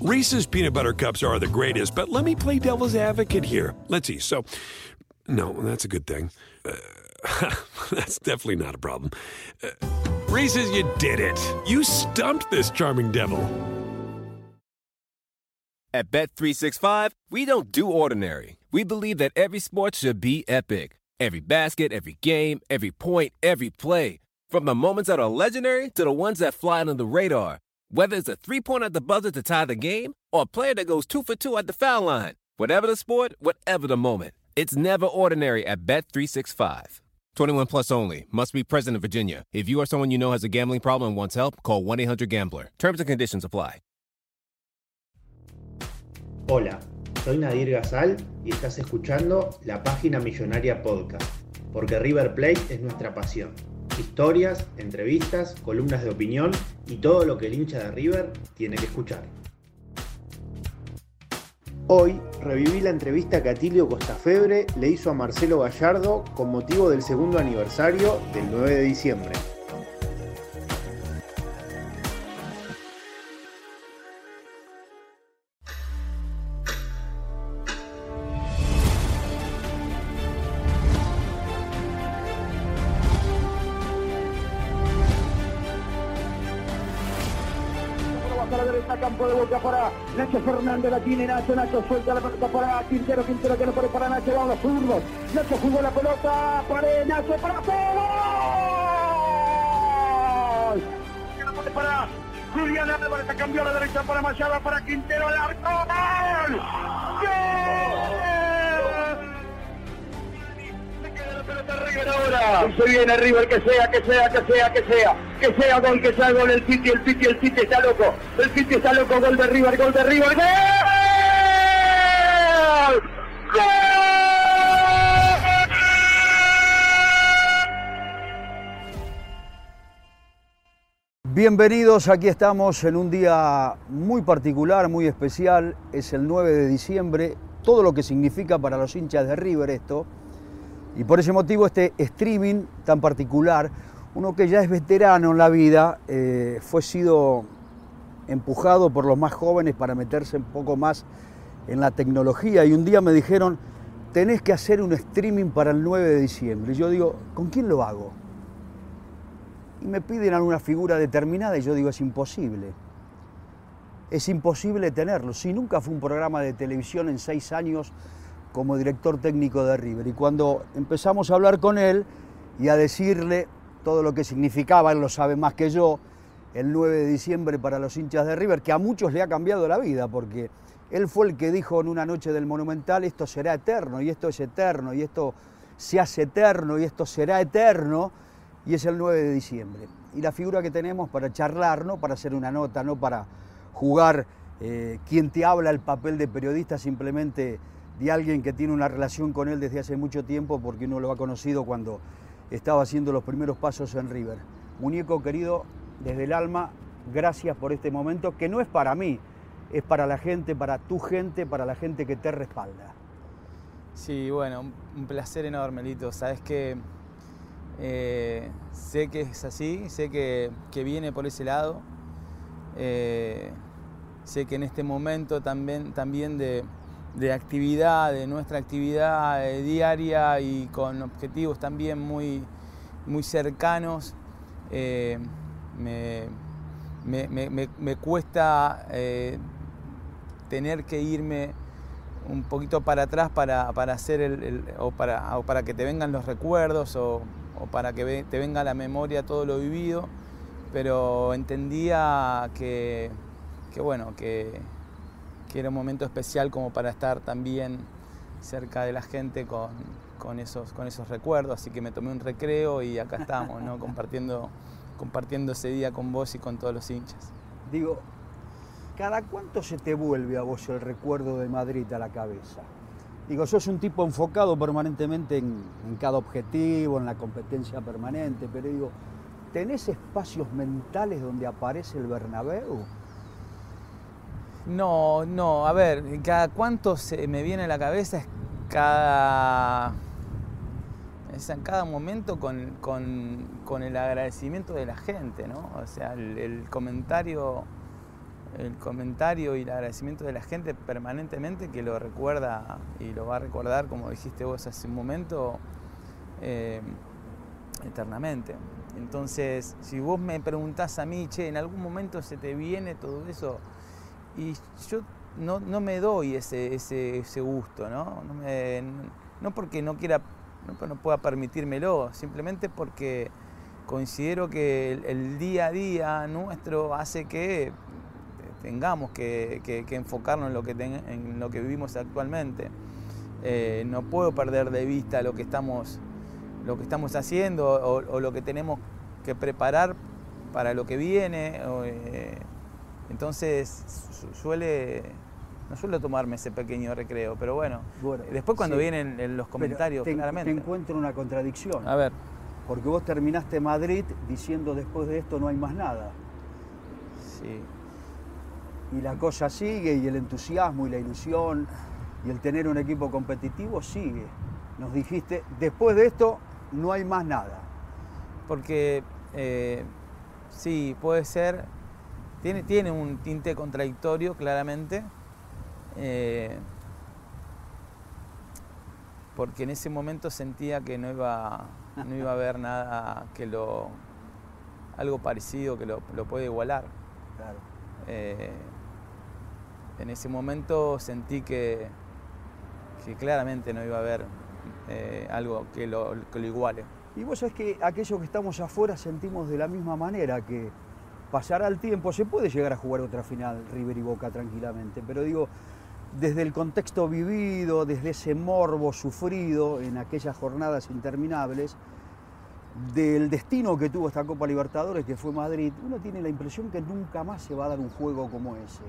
Reese's peanut butter cups are the greatest, but let me play devil's advocate here. Let's see. So, no, that's a good thing. Uh, that's definitely not a problem. Uh, Reese's, you did it. You stumped this charming devil. At Bet365, we don't do ordinary. We believe that every sport should be epic. Every basket, every game, every point, every play. From the moments that are legendary to the ones that fly under the radar. Whether it's a three pointer at the buzzer to tie the game or a player that goes two for two at the foul line. Whatever the sport, whatever the moment. It's never ordinary at Bet365. 21 plus only. Must be present in Virginia. If you or someone you know has a gambling problem and wants help, call 1 800 Gambler. Terms and conditions apply. Hola, soy Nadir Gazal y estás escuchando la página Millonaria Podcast, porque River Plate es nuestra pasión. Historias, entrevistas, columnas de opinión y todo lo que el hincha de River tiene que escuchar. Hoy reviví la entrevista que Atilio Costafebre le hizo a Marcelo Gallardo con motivo del segundo aniversario del 9 de diciembre. Fernández, la tiene Nacho, Nacho suelta la pelota para Quintero, Quintero que no pone para Nacho, van los zurdos, Nacho jugó la pelota, para Nacho, para todo, para Julián Álvarez, cambió a la derecha para Machado, para Quintero, el arco, ¡gol! ¡Gol! Se viene River, que sea, que sea, que sea, que sea. Que sea gol, que sea gol. El City, el City, el City está loco. El City está loco. Gol de River, gol de River. ¡Gol! Bienvenidos, aquí estamos en un día muy particular, muy especial. Es el 9 de diciembre. Todo lo que significa para los hinchas de River esto. Y por ese motivo este streaming tan particular, uno que ya es veterano en la vida, eh, fue sido empujado por los más jóvenes para meterse un poco más en la tecnología y un día me dijeron, tenés que hacer un streaming para el 9 de diciembre. Y yo digo, ¿con quién lo hago? Y me piden alguna figura determinada y yo digo, es imposible. Es imposible tenerlo. Si nunca fue un programa de televisión en seis años como director técnico de River. Y cuando empezamos a hablar con él y a decirle todo lo que significaba, él lo sabe más que yo, el 9 de diciembre para los hinchas de River, que a muchos le ha cambiado la vida, porque él fue el que dijo en una noche del Monumental, esto será eterno, y esto es eterno, y esto se hace eterno, y esto será eterno, y es el 9 de diciembre. Y la figura que tenemos para charlar, no para hacer una nota, no para jugar eh, quien te habla el papel de periodista, simplemente de alguien que tiene una relación con él desde hace mucho tiempo porque uno lo ha conocido cuando estaba haciendo los primeros pasos en River. Muñeco querido, desde el alma, gracias por este momento que no es para mí, es para la gente, para tu gente, para la gente que te respalda. Sí, bueno, un placer enorme, Lito. Sabes que eh, sé que es así, sé que, viene por ese lado. Eh, sé que en este momento también, también de, de actividad, de nuestra actividad eh, diaria y con objetivos también muy, muy cercanos, eh, me, cuesta eh, tener que irme un poquito para atrás para, hacer el, o, para, para, que te vengan los recuerdos o, para que te venga a la memoria todo lo vivido, pero entendía que, que bueno, que, que era un momento especial como para estar también cerca de la gente con, esos, con esos recuerdos, así que me tomé un recreo y acá estamos, ¿no? compartiendo, compartiendo ese día con vos y con todos los hinchas. Digo, ¿cada cuánto se te vuelve a vos el recuerdo de Madrid a la cabeza? Digo, sos un tipo enfocado permanentemente en, en cada objetivo, en la competencia permanente, pero digo, ¿tenés espacios mentales donde aparece el Bernabéu? No, no, a ver, cada cuánto se me viene a la cabeza es cada. Es en cada momento con, el agradecimiento de la gente, ¿no? O sea, el, comentario el comentario y el agradecimiento de la gente permanentemente que lo recuerda y lo va a recordar, como dijiste vos hace un momento, eh, eternamente. Entonces, si vos me preguntás a mí, che, en algún momento se te viene todo eso, y yo no, me doy ese, ese, gusto, ¿no? No, porque no quiera, no, pueda permitírmelo, simplemente porque considero que el, día a día nuestro hace que tengamos que, enfocarnos en lo que, en lo que vivimos actualmente. Eh, no puedo perder de vista lo que estamos, lo que estamos haciendo o, lo que tenemos que preparar para lo que viene. Eh, entonces suele, no suelo tomarme ese pequeño recreo, pero bueno, después cuando vienen los comentarios, claramente. Te encuentro una contradicción. A ver. Porque vos terminaste Madrid diciendo después de esto no hay más nada. Sí y la cosa sigue y el entusiasmo y la ilusión y el tener un equipo competitivo sigue. Nos dijiste, después de esto no hay más nada. Porque eh, sí, puede ser, tiene, tiene un tinte contradictorio claramente, eh, porque en ese momento sentía que no iba, no iba a haber nada que lo, algo parecido que lo, lo puede igualar. Claro. Eh, en ese momento sentí que, claramente no iba a haber eh, algo que lo, que lo iguale. Y vos sabés que aquellos que estamos afuera sentimos de la misma manera que pasará el tiempo, se puede llegar a jugar otra final River y Boca tranquilamente, pero digo, desde el contexto vivido, desde ese morbo sufrido en aquellas jornadas interminables, del destino que tuvo esta Copa Libertadores, que fue Madrid, uno tiene la impresión que nunca más se va a dar un juego como ese.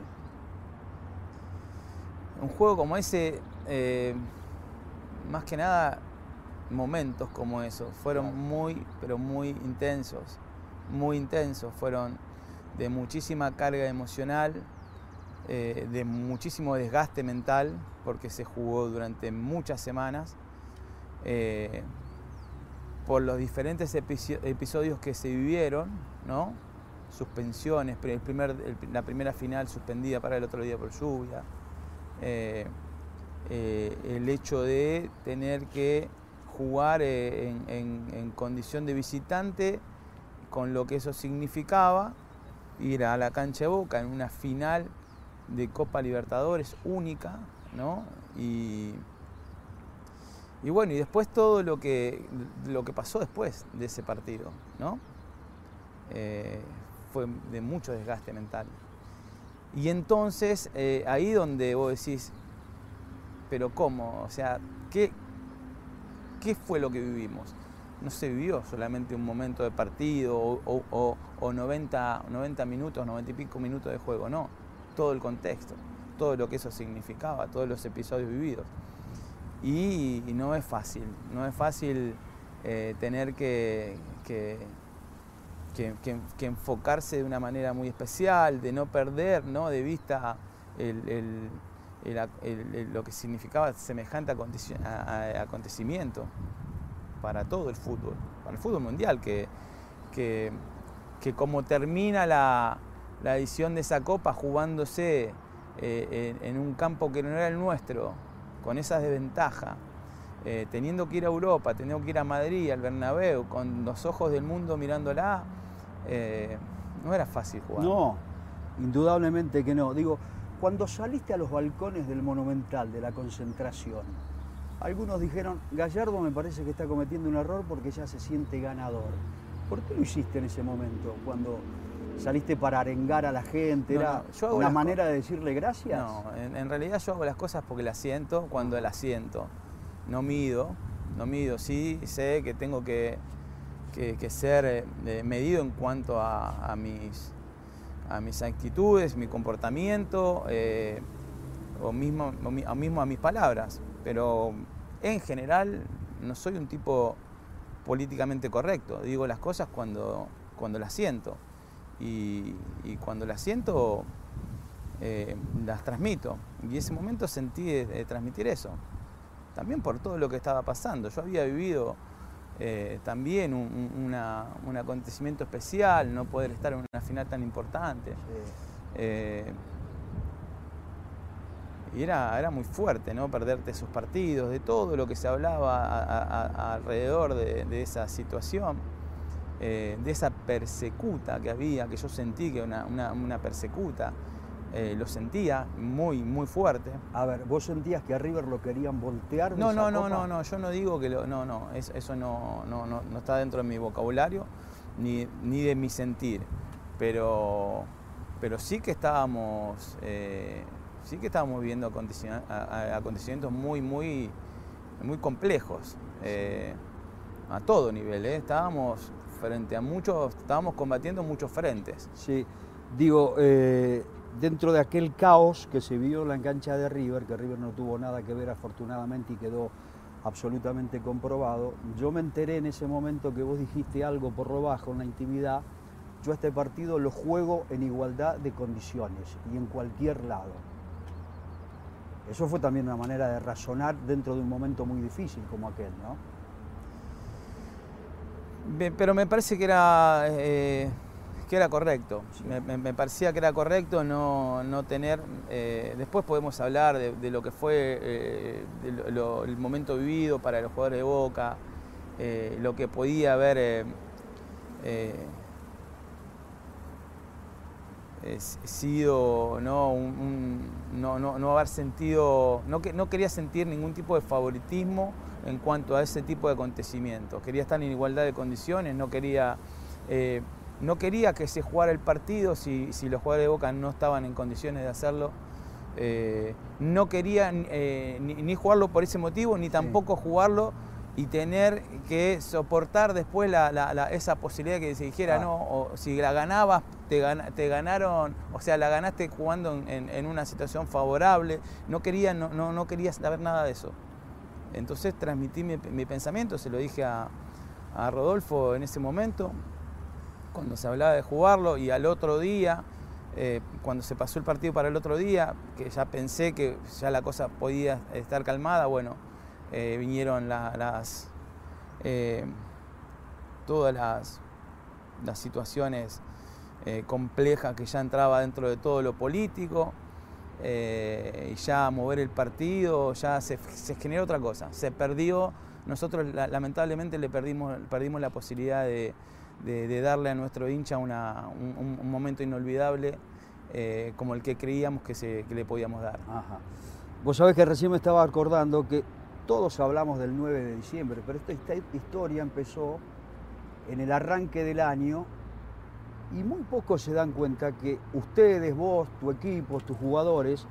Un juego como ese, eh, más que nada momentos como esos, fueron muy, pero muy intensos, muy intensos, fueron de muchísima carga emocional, eh, de muchísimo desgaste mental, porque se jugó durante muchas semanas, eh, por los diferentes episodios que se vivieron, ¿no? suspensiones, el primer, la primera final suspendida para el otro día por lluvia, eh, el hecho de tener que jugar en, condición de visitante, con lo que eso significaba, ir a la cancha de Boca en una final de Copa Libertadores única, ¿no? Y, bueno, y después todo lo que, lo que pasó después de ese partido, ¿no? fue de mucho desgaste mental. Y entonces eh, ahí donde vos decís, pero ¿cómo? O sea, ¿qué, ¿qué fue lo que vivimos? No se vivió solamente un momento de partido o, 90, 90 minutos, 90 y pico minutos de juego, no. Todo el contexto, todo lo que eso significaba, todos los episodios vividos. Y, no es fácil, no es fácil eh, tener que que, enfocarse de una manera muy especial, de no perder ¿no? de vista lo que significaba semejante acontecimiento para todo el fútbol, para el fútbol mundial, que, que, como termina la, edición de esa copa jugándose eh, en, un campo que no era el nuestro, con esa desventaja, eh, teniendo que ir a Europa, teniendo que ir a Madrid, al Bernabéu, con los ojos del mundo mirándola, eh, no era fácil jugar. No, indudablemente que no. Digo, cuando saliste a los balcones del Monumental, de la concentración, algunos dijeron, Gallardo me parece que está cometiendo un error porque ya se siente ganador. ¿Por qué lo hiciste en ese momento? Cuando saliste para arengar a la gente, ¿era una manera de decirle gracias? No, en, realidad yo hago las cosas porque las siento cuando las siento. No mido, no mido, sí sé que tengo que que, ser eh, medido en cuanto a, mis, a mis actitudes, mi comportamiento, eh, o mismo, o mismo a mis palabras. Pero en general no soy un tipo políticamente correcto. Digo las cosas cuando, cuando las siento. Y, cuando las siento, eh, las transmito. Y ese momento sentí transmitir eso. También por todo lo que estaba pasando. Yo había vivido eh, también un, acontecimiento especial, no poder estar en una final tan importante. Eh, y era, era muy fuerte, ¿no? Perderte esos partidos, de todo lo que se hablaba alrededor de, esa situación, eh, de esa persecuta que había, que yo sentí que una, una, persecuta, eh, lo sentía muy, muy fuerte. A ver, ¿vos sentías que a River lo querían voltear? no, no, no, no, no, yo no digo que lo, no, no, eso, no, no, no, está dentro de mi vocabulario ni, ni de mi sentir, pero, pero sí que estábamos... Eh, sí que estábamos viviendo acontecimientos muy, muy, muy complejos eh, a todo nivel. ¿eh? Estábamos frente a muchos, estábamos combatiendo muchos frentes. Sí, digo, eh, dentro de aquel caos que se vio en la cancha de River, que River no tuvo nada que ver afortunadamente y quedó absolutamente comprobado, yo me enteré en ese momento que vos dijiste algo por lo bajo en la intimidad, yo este partido lo juego en igualdad de condiciones y en cualquier lado. Eso fue también una manera de razonar dentro de un momento muy difícil como aquel, ¿no? Pero me parece que era, eh, que era correcto. Me, parecía que era correcto no, tener. Eh, después podemos hablar de, lo que fue eh, el momento vivido para los jugadores de Boca, lo que podía haber sido ¿no? no, no, haber sentido, no, no quería sentir ningún tipo de favoritismo en cuanto a ese tipo de acontecimientos. Quería estar en igualdad de condiciones, no quería, eh, no quería que se jugara el partido si, si, los jugadores de Boca no estaban en condiciones de hacerlo. Eh, no quería eh, ni, jugarlo por ese motivo, ni tampoco jugarlo y tener que soportar después esa posibilidad que se dijera, ah. no, o si la ganabas, te, te, ganaron, o sea, la ganaste jugando en, una situación favorable, no quería, no, no, quería saber nada de eso. Entonces transmití mi, pensamiento, se lo dije a, Rodolfo en ese momento, cuando se hablaba de jugarlo, y al otro día, eh, cuando se pasó el partido para el otro día, que ya pensé que ya la cosa podía estar calmada, bueno, eh, vinieron las, eh, todas las, las situaciones eh, complejas que ya entraba dentro de todo lo político, y ya mover el partido, ya se, generó otra cosa, se perdió, nosotros lamentablemente le perdimos, perdimos la posibilidad de, darle a nuestro hincha un, momento inolvidable como el que creíamos que, se, le podíamos dar. Vos sabés que recién me estaba acordando que todos hablamos del 9 de diciembre, pero esta, historia empezó en el arranque del año y muy pocos se dan cuenta que ustedes, vos, tu equipo, tus jugadores,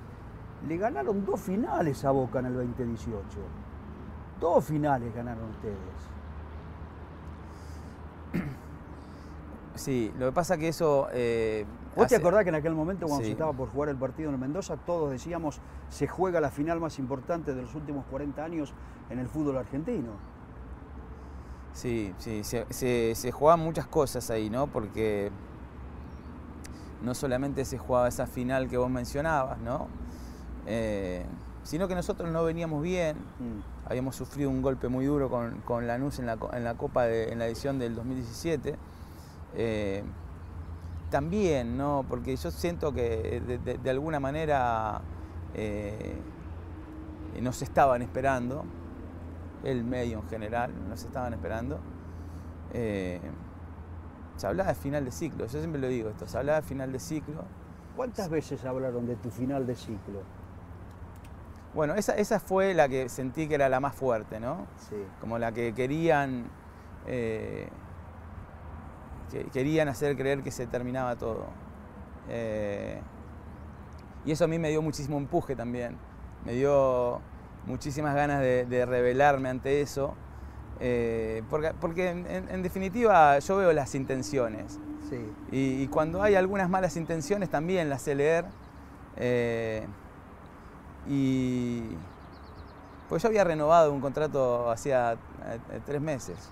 le ganaron dos finales a Boca en el 2018. Dos finales ganaron ustedes. Sí, lo que pasa que eso... Eh, ¿Vos te acordás que en aquel momento cuando se estaba por jugar el partido en Mendoza, todos decíamos, se juega la final más importante de los últimos 40 años en el fútbol argentino? Sí, sí, se, jugaban muchas cosas ahí, ¿no? Porque no solamente se jugaba esa final que vos mencionabas, ¿no? Eh, sino que nosotros no veníamos bien, mm. habíamos sufrido un golpe muy duro con, con Lanús en la, en la Copa, en la edición del 2017 eh, también, ¿no? Porque yo siento que de, alguna manera eh, nos estaban esperando, el medio en general, nos estaban esperando. Eh, se hablaba de final de ciclo, yo siempre lo digo esto, se hablaba de final de ciclo. ¿Cuántas veces hablaron de tu final de ciclo? Bueno, esa, esa fue la que sentí que era la más fuerte, ¿no? Sí. Como la que querían querían hacer creer que se terminaba todo. Eh, y eso a mí me dio muchísimo empuje también, me dio muchísimas ganas de, rebelarme ante eso, eh, porque, en, definitiva yo veo las intenciones. Y, cuando hay algunas malas intenciones también las sé leer. Eh, y pues yo había renovado un contrato hacía tres meses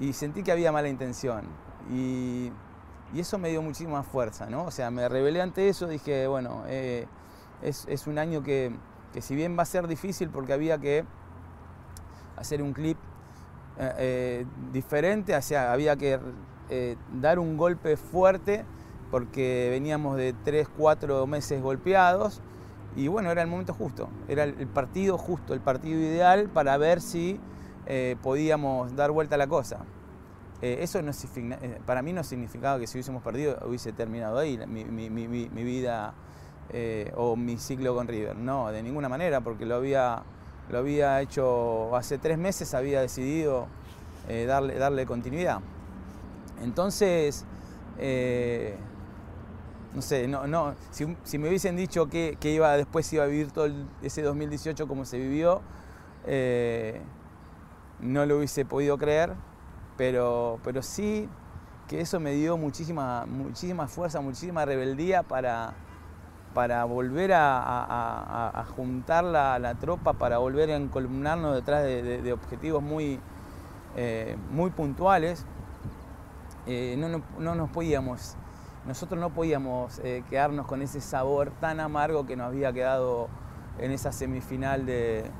y sentí que había mala intención. Y, eso me dio muchísima fuerza, ¿no? O sea, me rebelé ante eso, dije, bueno, eh, es, un año que, si bien va a ser difícil porque había que hacer un clip eh, eh, diferente, había que dar un golpe fuerte porque veníamos de 3, 4 meses golpeados y bueno, era el momento justo, era el partido justo, el partido ideal para ver si eh, podíamos dar vuelta a la cosa. Eh, eso no, eh, para mí no significaba que si hubiésemos perdido hubiese terminado ahí mi, mi vida o mi ciclo con River. No, de ninguna manera, porque lo había, lo había hecho hace tres meses, había decidido darle, darle continuidad. Entonces, no sé, no, no, si, me hubiesen dicho que, iba, después iba a vivir todo ese 2018 como se vivió, no lo hubiese podido creer, pero, pero sí que eso me dio muchísima, muchísima fuerza, muchísima rebeldía para, para volver a, juntar la, tropa, para volver a encolumnarnos detrás de, objetivos muy, eh, muy puntuales. Eh, no, no, no nos podíamos nosotros no podíamos eh, quedarnos con ese sabor tan amargo que nos había quedado en esa semifinal de,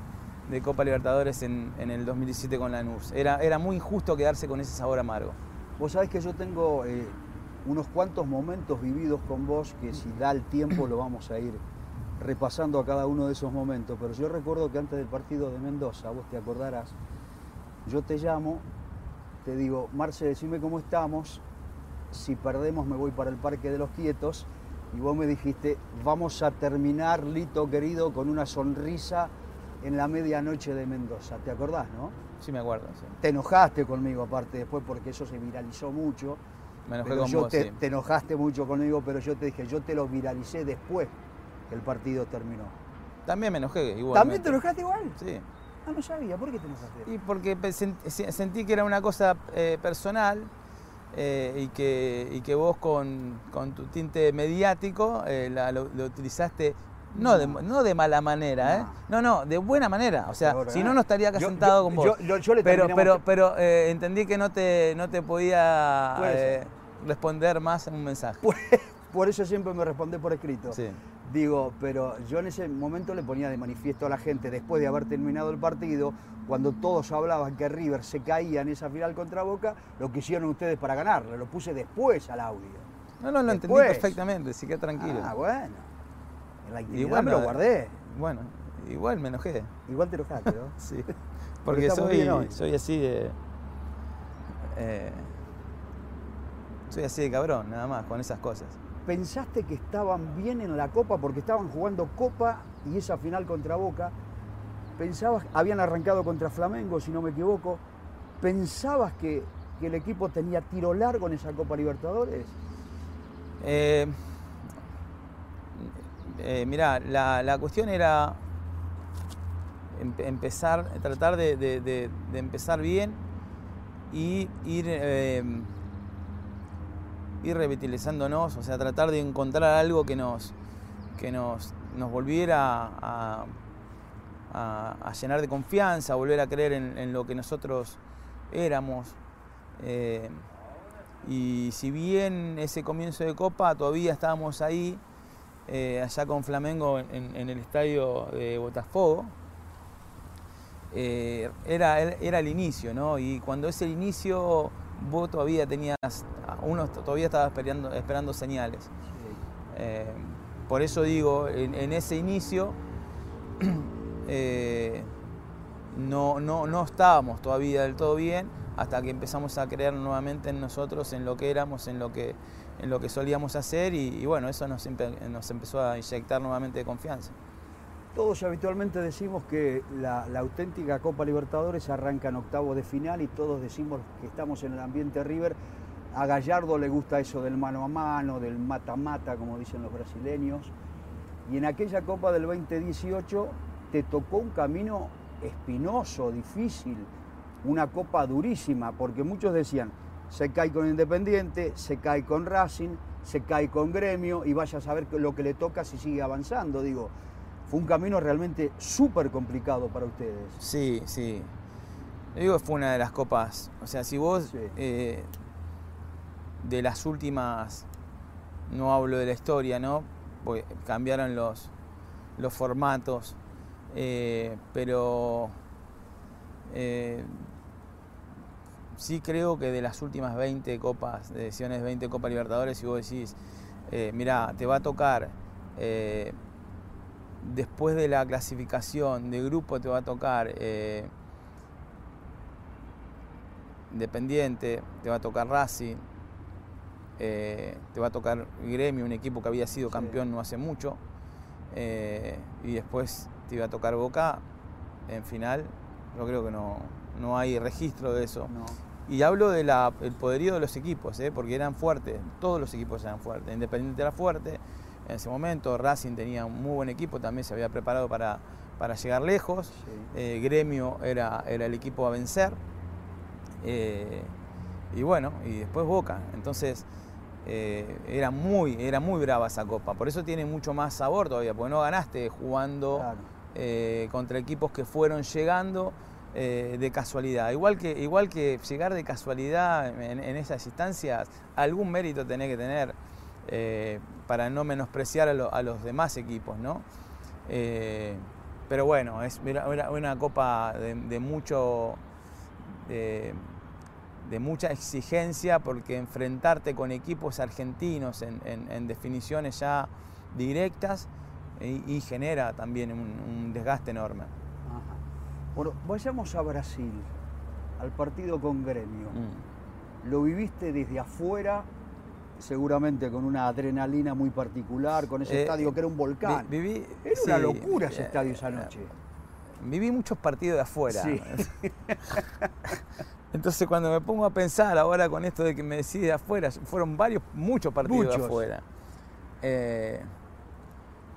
Copa Libertadores en, el 2017 con Lanús. Era, era muy injusto quedarse con ese sabor amargo. Vos sabés que yo tengo eh, unos cuantos momentos vividos con vos que si da el tiempo lo vamos a ir repasando a cada uno de esos momentos. Pero yo recuerdo que antes del partido de Mendoza, vos te acordarás, yo te llamo, te digo, Marce, decime cómo estamos, si perdemos me voy para el Parque de los Quietos. Y vos me dijiste, vamos a terminar, Lito querido, con una sonrisa en la medianoche de Mendoza. ¿Te acordás, no? Sí, me acuerdo. Te enojaste conmigo aparte después porque eso se viralizó mucho. Me enojé con yo vos, te, te enojaste mucho conmigo, pero yo te dije, yo te lo viralicé después que el partido terminó. También me enojé igual. ¿También te enojaste igual? Sí. Ah, no sabía. ¿Por qué te enojaste? Y porque sentí que era una cosa eh, personal eh, y, que, y, que, vos con, con tu tinte mediático eh, lo, utilizaste no de, no de mala manera, ¿eh? No, no, de buena manera. O sea, si no, no estaría acá sentado con vos. pero pero, pero entendí que no te, no te podía responder más en un mensaje. Por, eso siempre me responde por escrito. Sí. Digo, pero yo en ese momento le ponía de manifiesto a la gente, después de haber terminado el partido, cuando todos hablaban que River se caía en esa final contra Boca, lo que hicieron ustedes para ganarle, lo puse después al audio. No, no, lo entendí perfectamente, así que tranquilo. Ah, bueno. Intimidad me lo guardé. Bueno, igual me enojé. Igual te enojaste, ¿no? sí. Porque soy, soy así de. Eh, soy así de cabrón, nada más, con esas cosas pensaste que estaban bien en la Copa porque estaban jugando Copa y esa final contra Boca. Pensabas, habían arrancado contra Flamengo, si no me equivoco. ¿Pensabas que, el equipo tenía tiro largo en esa Copa Libertadores? Eh, eh mirá, la, cuestión era empezar, tratar de, empezar bien y ir eh, ir revitalizándonos, o sea, tratar de encontrar algo que nos, que nos, nos volviera a, llenar de confianza, volver a creer en, lo que nosotros éramos. Eh, y si bien ese comienzo de Copa todavía estábamos ahí, eh, allá con Flamengo en, el estadio de Botafogo, eh, era, era el inicio, ¿no? Y cuando es el inicio vos todavía tenías, uno todavía estaba esperando, esperando señales. Eh, por eso digo, en, ese inicio no, no, no estábamos todavía del todo bien hasta que empezamos a creer nuevamente en nosotros, en lo que éramos, en lo que, en lo que solíamos hacer y, bueno, eso nos, empezó a inyectar nuevamente de confianza. Todos habitualmente decimos que la, auténtica Copa Libertadores arranca en octavo de final y todos decimos que estamos en el ambiente River. A Gallardo le gusta eso del mano a mano, del mata-mata, como dicen los brasileños. Y en aquella Copa del 2018 te tocó un camino espinoso, difícil, una copa durísima, porque muchos decían, se cae con Independiente, se cae con Racing, se cae con Gremio y vaya a saber lo que le toca si sigue avanzando. Digo, fue un camino realmente súper complicado para ustedes. Sí, sí. Yo digo fue una de las copas. O sea, si vos eh, de las últimas, no hablo de la historia, ¿no? Porque cambiaron los, los formatos, eh, pero eh, sí creo que de las últimas 20 copas, de decisiones 20 Copas Libertadores, si vos decís, eh, mirá, te va a tocar eh, después de la clasificación de grupo, te va a tocar eh, Independiente, te va a tocar Racing, eh, te va a tocar Gremio, un equipo que había sido Sí. campeón no hace mucho, y después te iba a tocar Boca en final. Yo creo que no, no hay registro de eso. No. Y hablo del poderío de los equipos, ¿eh? porque eran fuertes, todos los equipos eran fuertes. Independiente era fuerte en ese momento, Racing tenía un muy buen equipo, también se había preparado para, para llegar lejos. Sí. Eh, Gremio era, era el equipo a vencer. Eh, y bueno, y después Boca. Entonces era, muy, era muy brava esa copa. Por eso tiene mucho más sabor todavía, porque no ganaste jugando Claro. contra equipos que fueron llegando eh, de casualidad. Igual que, igual que llegar de casualidad en, esas instancias, algún mérito tenés que tener eh, para no menospreciar a, lo- a los demás equipos, ¿no? Eh, pero bueno, es una copa de, mucho. de- mucha exigencia porque enfrentarte con equipos argentinos en, definiciones ya directas y, genera también un desgaste enorme. Bueno, vayamos a Brasil, al partido con Gremio. Mm. Lo viviste desde afuera, seguramente con una adrenalina muy particular, con ese Eh, estadio que era un volcán. Vi- viví- era una locura ese eh, estadio esa eh, noche. Viví muchos partidos de afuera. Sí. Entonces cuando me pongo a pensar ahora con esto de que me decís de afuera, fueron varios, muchos partidos Muchos. de afuera. Eh,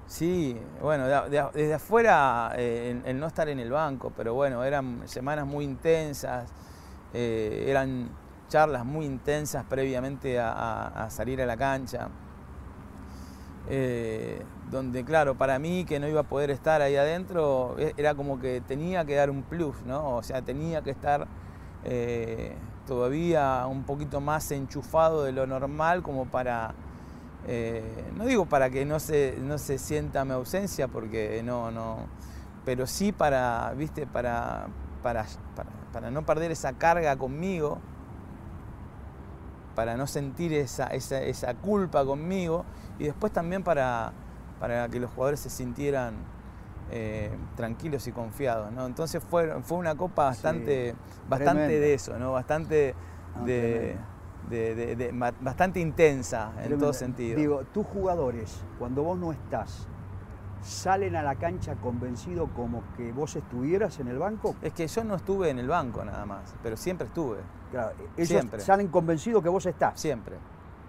sí, bueno, de- de- desde afuera eh, el, el no estar en el banco, pero bueno, eran semanas muy intensas, eh, eran charlas muy intensas previamente a, salir a la cancha. Eh, donde claro, para mí que no iba a poder estar ahí adentro, e- era como que tenía que dar un plus, ¿no? O sea, tenía que estar eh, todavía un poquito más enchufado de lo normal como para, eh, no digo para que no se, no se sienta mi ausencia, porque no, no, pero sí para, viste, para, para, para, para no perder esa carga conmigo, para no sentir esa, esa, esa culpa conmigo y después también para, para que los jugadores se sintieran eh, tranquilos y confiados. ¿no? Entonces fue, fue una copa bastante, bastante de eso, ¿no? bastante, de, de- de- de- bastante intensa en Tremendo. todo sentido. Digo, tus jugadores, cuando vos no estás, salen a la cancha convencidos como que vos estuvieras en el banco. es que yo no estuve en el banco nada más, pero siempre estuve, Claro, ellos Siempre. salen convencidos que vos estás. siempre.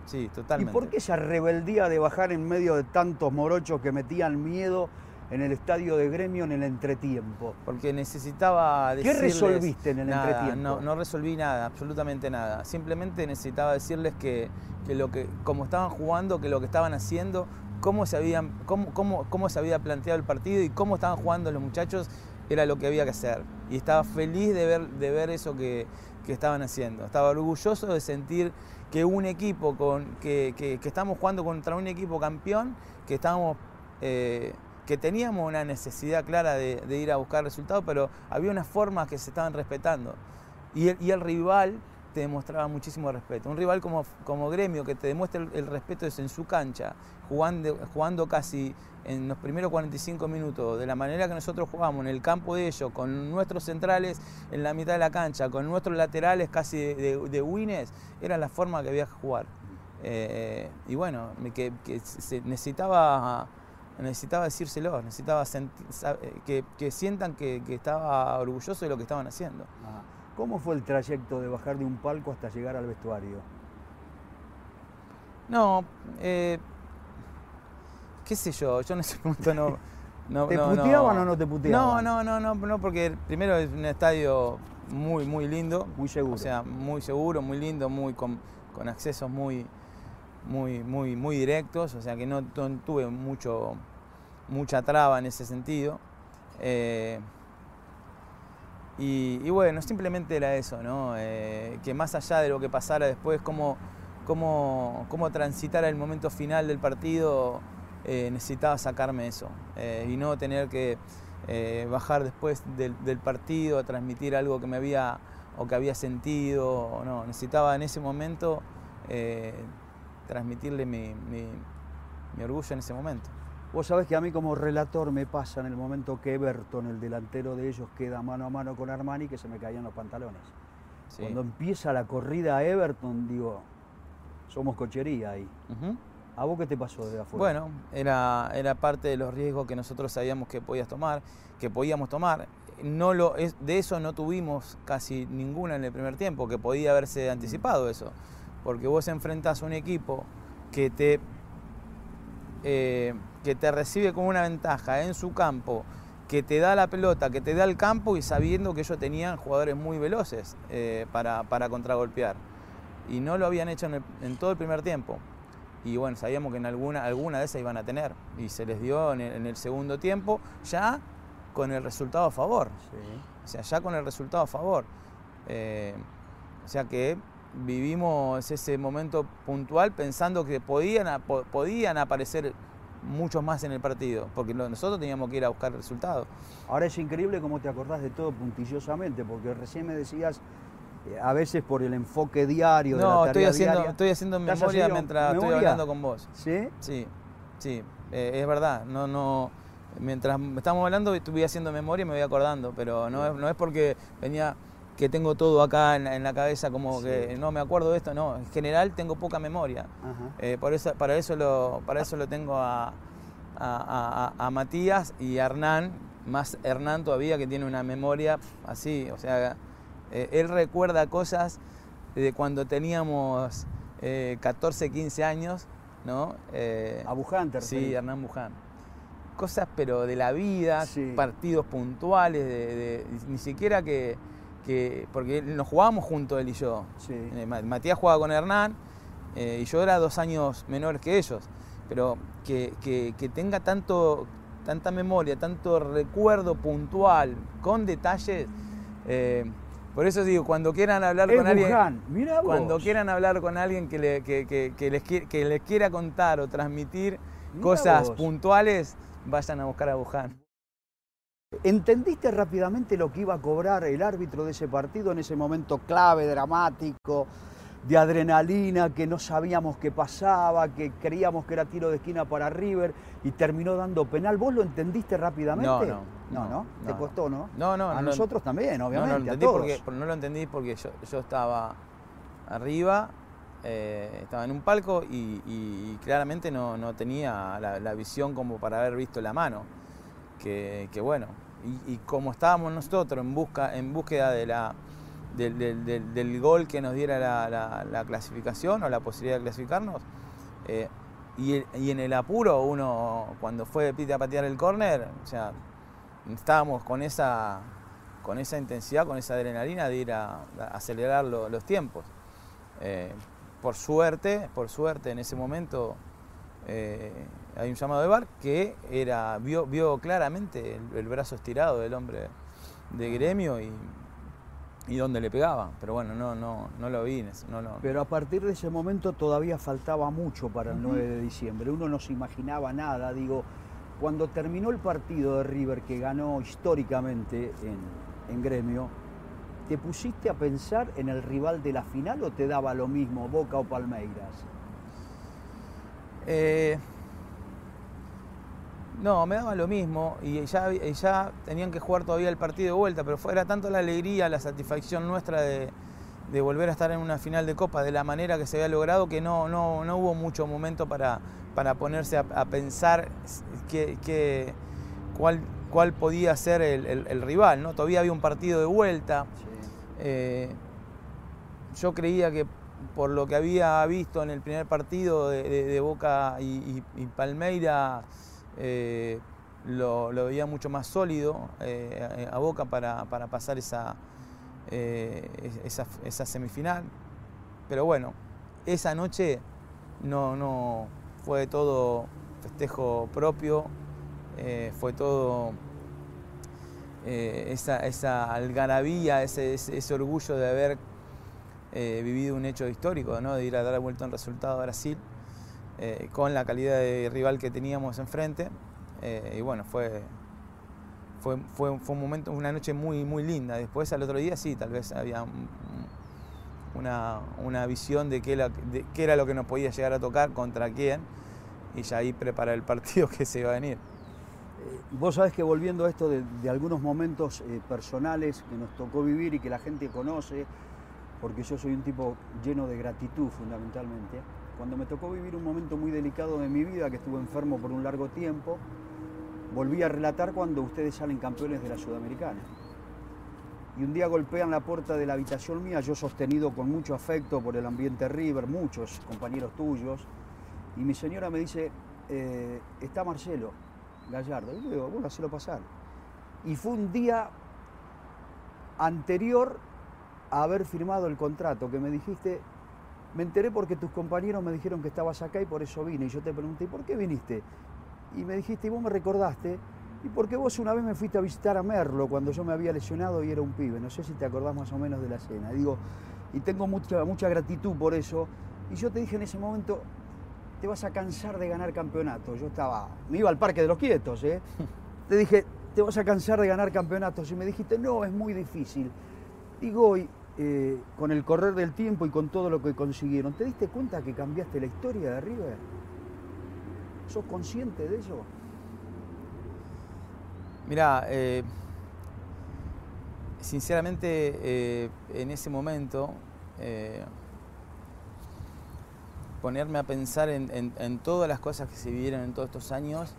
Sí, ¿Y totalmente. por qué esa rebeldía de bajar en medio de tantos morochos que metían miedo en el estadio de gremio en el entretiempo? Porque necesitaba ¿Qué decirles... resolviste en el nada, entretiempo? No, no resolví nada, absolutamente nada. Simplemente necesitaba decirles que, que lo que, como estaban jugando, que lo que estaban haciendo, cómo se, habían, cómo, cómo, cómo se había planteado el partido y cómo estaban jugando los muchachos, era lo que había que hacer. Y estaba feliz de ver, de ver eso que, que estaban haciendo. Estaba orgulloso de sentir que un equipo con, que, que- que estamos jugando contra un equipo campeón, que estábamos eh, que teníamos una necesidad clara de, ir a buscar resultados, pero había unas formas que se estaban respetando. Y el, rival te demostraba muchísimo respeto. Un rival como, como Gremio, que te demuestra el, respeto es en su cancha, jugando, jugando casi en los primeros 45 minutos, de la manera que nosotros jugamos, en el campo de ellos, con nuestros centrales en la mitad de la cancha, con nuestros laterales casi de, de, wines, era la forma que había que jugar. Eh, y bueno, que, que se necesitaba necesitaba decírselo, necesitaba eh, que, que sientan que, que estaba orgulloso de lo que estaban haciendo. ¿Cómo fue el trayecto de bajar de un palco hasta llegar al vestuario? No, eh, qué sé yo, yo en ese punto no... no ¿Te no, puteaban o no te puteaban? No, no, no, no, no, porque primero es un estadio muy, muy lindo. Muy seguro. O sea, muy seguro, muy lindo, muy con, con accesos muy, muy, muy, muy directos, o sea que no, tu- tuve mucho, mucha traba en ese sentido. Eh, y, bueno, simplemente era eso, ¿no? Eh, que más allá de lo que pasara después, cómo, cómo, cómo transitar el momento final del partido, eh, necesitaba sacarme eso y no tener que bajar después del, del partido a transmitir algo que me había o que había sentido, no, necesitaba en ese momento transmitirle mi, mi- mi orgullo en ese momento. Vos sabés que a mí como relator me pasa en el momento que Everton, el delantero de ellos, queda mano a mano con Armani, que se me caían los pantalones. Sí. Cuando empieza la corrida a Everton, digo, somos cochería ahí. ¿A vos qué te pasó de afuera? Bueno, era, era parte de los riesgos que nosotros sabíamos que podías tomar, que podíamos tomar. No lo, es, de eso no tuvimos casi ninguna en el primer tiempo, que podía haberse anticipado eso. Porque vos enfrentás a un equipo que te, eh, que te recibe con una ventaja en su campo, que te da la pelota, que te da el campo y sabiendo que ellos tenían jugadores muy veloces eh, para, para contragolpear. Y no lo habían hecho en, el- en todo el primer tiempo. Y bueno, sabíamos que en alguna, alguna de esas iban a tener. Y se les dio en el, en el segundo tiempo, ya con el resultado a favor. Sí. O sea, ya con el resultado a favor. Eh, o sea que vivimos ese momento puntual pensando que podían, podían aparecer muchos más en el partido, porque nosotros teníamos que ir a buscar el resultado. Ahora es increíble cómo te acordás de todo puntillosamente, porque recién me decías, eh, a veces por el enfoque diario de la No, tarea estoy haciendo, diaria. estoy haciendo ¿Estás memoria haciendo mientras estoy hablando con vos. ¿Sí? Sí, sí, eh, es verdad. No, no, mientras estamos hablando estuve haciendo memoria y me voy acordando, pero no no es porque venía que tengo todo acá en, la- en la cabeza como Sí. que no me acuerdo de esto, no. En general tengo poca memoria. Eh, por eso, para, eso lo, para eso lo tengo a, a- a- Matías y a Hernán, más Hernán todavía que tiene una memoria así, o sea, eh, él recuerda cosas de cuando teníamos eh, 14, 15 años, ¿no? Eh, A Buján te Sí. Hernán Buján. Cosas pero de la vida, Sí. partidos puntuales, de, de- ni siquiera que, que- porque nos jugábamos juntos él y yo. Sí. Eh, Ma- Matías jugaba con Hernán eh, y yo era dos años menores que ellos. Pero que, que- que tenga tanto, tanta memoria, tanto recuerdo puntual, con detalles. eh, por eso digo, cuando quieran hablar Es con alguien. Cuando quieran hablar con alguien que, le- que- que- que les, qui- que les quiera contar o transmitir Mirá cosas vos. puntuales, vayan a buscar a Buján. ¿Entendiste rápidamente lo que iba a cobrar el árbitro de ese partido en ese momento clave, dramático, de adrenalina, que no sabíamos qué pasaba, que creíamos que era tiro de esquina para River y terminó dando penal? ¿Vos lo entendiste rápidamente? No, no, No, no, ¿no? ¿Te costó, no? No, no, A no, nosotros también, obviamente, no, lo a entendí todos. porque, pero no lo entendí porque yo, yo estaba arriba, eh, estaba en un palco y, claramente no, no tenía la, la visión como para haber visto la mano. Que, que bueno, y, como estábamos nosotros en, busca, en búsqueda del, gol que nos diera la, la- la clasificación o la posibilidad de clasificarnos, eh, y, en el apuro uno cuando fue Pite a patear el córner, o sea, estábamos con esa, con esa intensidad, con esa adrenalina de ir a, acelerar lo- los tiempos. Eh, por suerte, por suerte en ese momento eh, hay un llamado de bar que era, vio, vio claramente el, el brazo estirado del hombre de gremio y, y dónde le pegaba. Pero bueno, no, no, no lo vi. No lo, Pero a partir de ese momento todavía faltaba mucho para el 9 de diciembre. Uno no se imaginaba nada. Digo, cuando terminó el partido de River que ganó históricamente en, en gremio, ¿te pusiste a pensar en el rival de la final o te daba lo mismo, Boca o Palmeiras? Eh, no, me daba lo mismo y ya, y ya tenían que jugar todavía el partido de vuelta, pero fue, era tanto la alegría, la satisfacción nuestra de, de volver a estar en una final de Copa de la manera que se había logrado que no, no, no hubo mucho momento para, para ponerse a, a pensar que, que- cuál, cuál podía ser el, el- el rival. ¿no? Todavía había un partido de vuelta. Eh, yo creía que por lo que había visto en el primer partido de, de- de Boca y, y- y Palmeira, eh, lo, lo veía mucho más sólido eh, a Boca para, para pasar esa, eh, esa, esa semifinal. Pero bueno, esa noche no, no fue todo festejo propio, fue todo esa, esa algarabía, ese, ese- ese orgullo de haber vivido un hecho histórico, ¿no? de ir a dar vuelta un resultado a Brasil, eh, con la calidad de rival que teníamos enfrente. eh, y bueno, fue, fue, fue, un momento, una noche muy, muy linda. Después al otro día sí, tal vez había un- una, una visión de qué, era, de era lo que nos podía llegar a tocar, contra quién. y ya ahí preparar el partido que se iba a venir. Vos sabés que volviendo a esto de, algunos momentos eh, personales que nos tocó vivir y que la gente conoce, porque yo soy un tipo lleno de gratitud fundamentalmente, cuando me tocó vivir un momento muy delicado de mi vida, que estuve enfermo por un largo tiempo, volví a relatar cuando ustedes salen campeones de la Sudamericana. Y un día golpean la puerta de la habitación mía, yo sostenido con mucho afecto por el ambiente River, muchos compañeros tuyos, y mi señora me dice, eh, está Marcelo Gallardo. Y le digo, bueno, hacelo pasar. Y fue un día anterior a haber firmado el contrato que me dijiste, me enteré porque tus compañeros me dijeron que estabas acá y por eso vine. Y yo te pregunté, ¿por qué viniste? Y me dijiste, y vos me recordaste, y porque vos una vez me fuiste a visitar a Merlo cuando yo me había lesionado y era un pibe. No sé si te acordás más o menos de la escena. Digo, y tengo mucha, mucha gratitud por eso. Y yo te dije en ese momento, te vas a cansar de ganar campeonatos. Yo estaba, me iba al Parque de los Quietos, ¿eh? Te dije, te vas a cansar de ganar campeonatos. Y me dijiste, no, es muy difícil. Digo, hoy, eh, con el correr del tiempo y con todo lo que consiguieron, ¿te diste cuenta que cambiaste la historia de River? ¿Sos consciente de eso? Mira, eh, sinceramente, eh, en ese momento, ponerme a pensar en, todas las cosas que se vivieron en todos estos años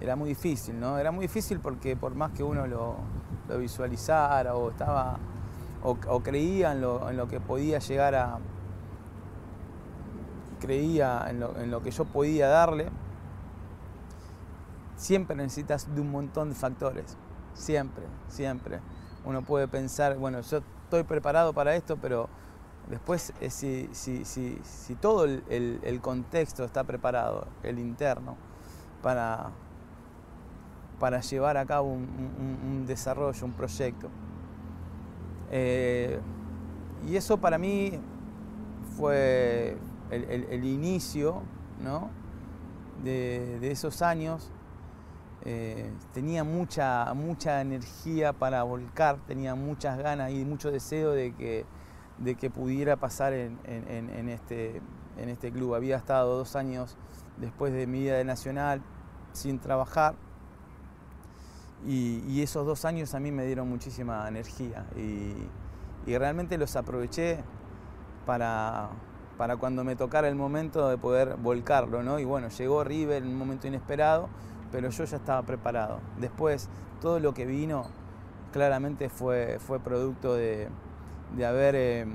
era muy difícil, ¿no? Era muy difícil porque por más que uno lo, visualizara o estaba o, creía en lo, que podía llegar a creía en lo, en lo que yo podía darle, siempre necesitas de un montón de factores, siempre, siempre. Uno puede pensar, bueno, yo estoy preparado para esto, pero Después, eh, si, si, si, si, todo el, contexto está preparado, el interno, para, para llevar a cabo un, desarrollo, un proyecto. Eh, y eso para mí fue el, inicio de, esos años. Eh, tenía mucha, mucha energía para volcar, tenía muchas ganas y mucho deseo de que de que pudiera pasar en, este, en este club. Había estado dos años después de mi vida de Nacional sin trabajar y, esos dos años a mí me dieron muchísima energía y, realmente los aproveché para, para, cuando me tocara el momento de poder volcarlo. ¿no? Y bueno, llegó River en un momento inesperado, pero yo ya estaba preparado. Después, todo lo que vino claramente fue, fue producto de, de haber eh,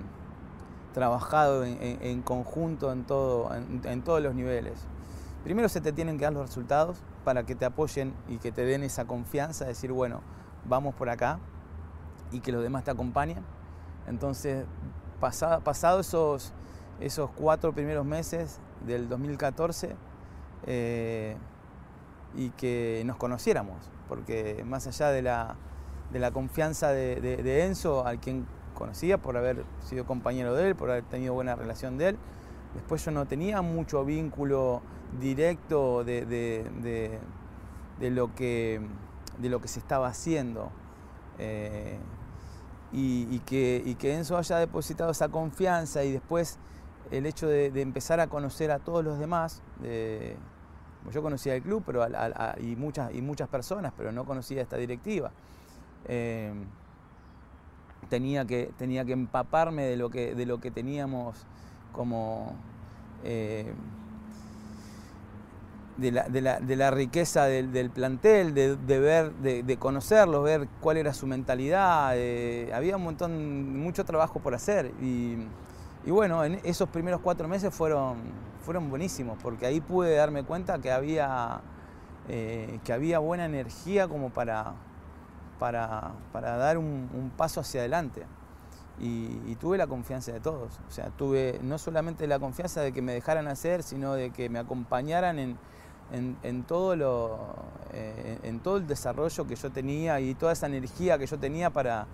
trabajado en, conjunto en, todo, en, todos los niveles. Primero se te tienen que dar los resultados para que te apoyen y que te den esa confianza de decir, bueno, vamos por acá y que los demás te acompañen. Entonces, pasado, esos, esos cuatro primeros meses del 2014, eh, y que nos conociéramos, porque más allá de la, de la confianza de, de Enzo, al quien conocía por haber sido compañero de él, por haber tenido buena relación de él. Después yo no tenía mucho vínculo directo de, lo, que, de lo que se estaba haciendo. Eh, y, que, que Enzo haya depositado esa confianza y después el hecho de, empezar a conocer a todos los demás. yo conocía el club pero y, muchas, y muchas personas, pero no conocía esta directiva. Eh, tenía que, tenía que empaparme de lo que, de lo que teníamos como... Eh, de, la, riqueza del, plantel, de, ver, de, conocerlos, ver cuál era su mentalidad. Eh, había un montón, mucho trabajo por hacer. Y, bueno, en esos primeros cuatro meses fueron, fueron buenísimos, porque ahí pude darme cuenta que había, eh, que había buena energía como para, para, dar un, paso hacia adelante. Y, tuve la confianza de todos. O sea, tuve no solamente la confianza de que me dejaran hacer, sino de que me acompañaran en, todo, lo, eh, en todo el desarrollo que yo tenía y toda esa energía que yo tenía para,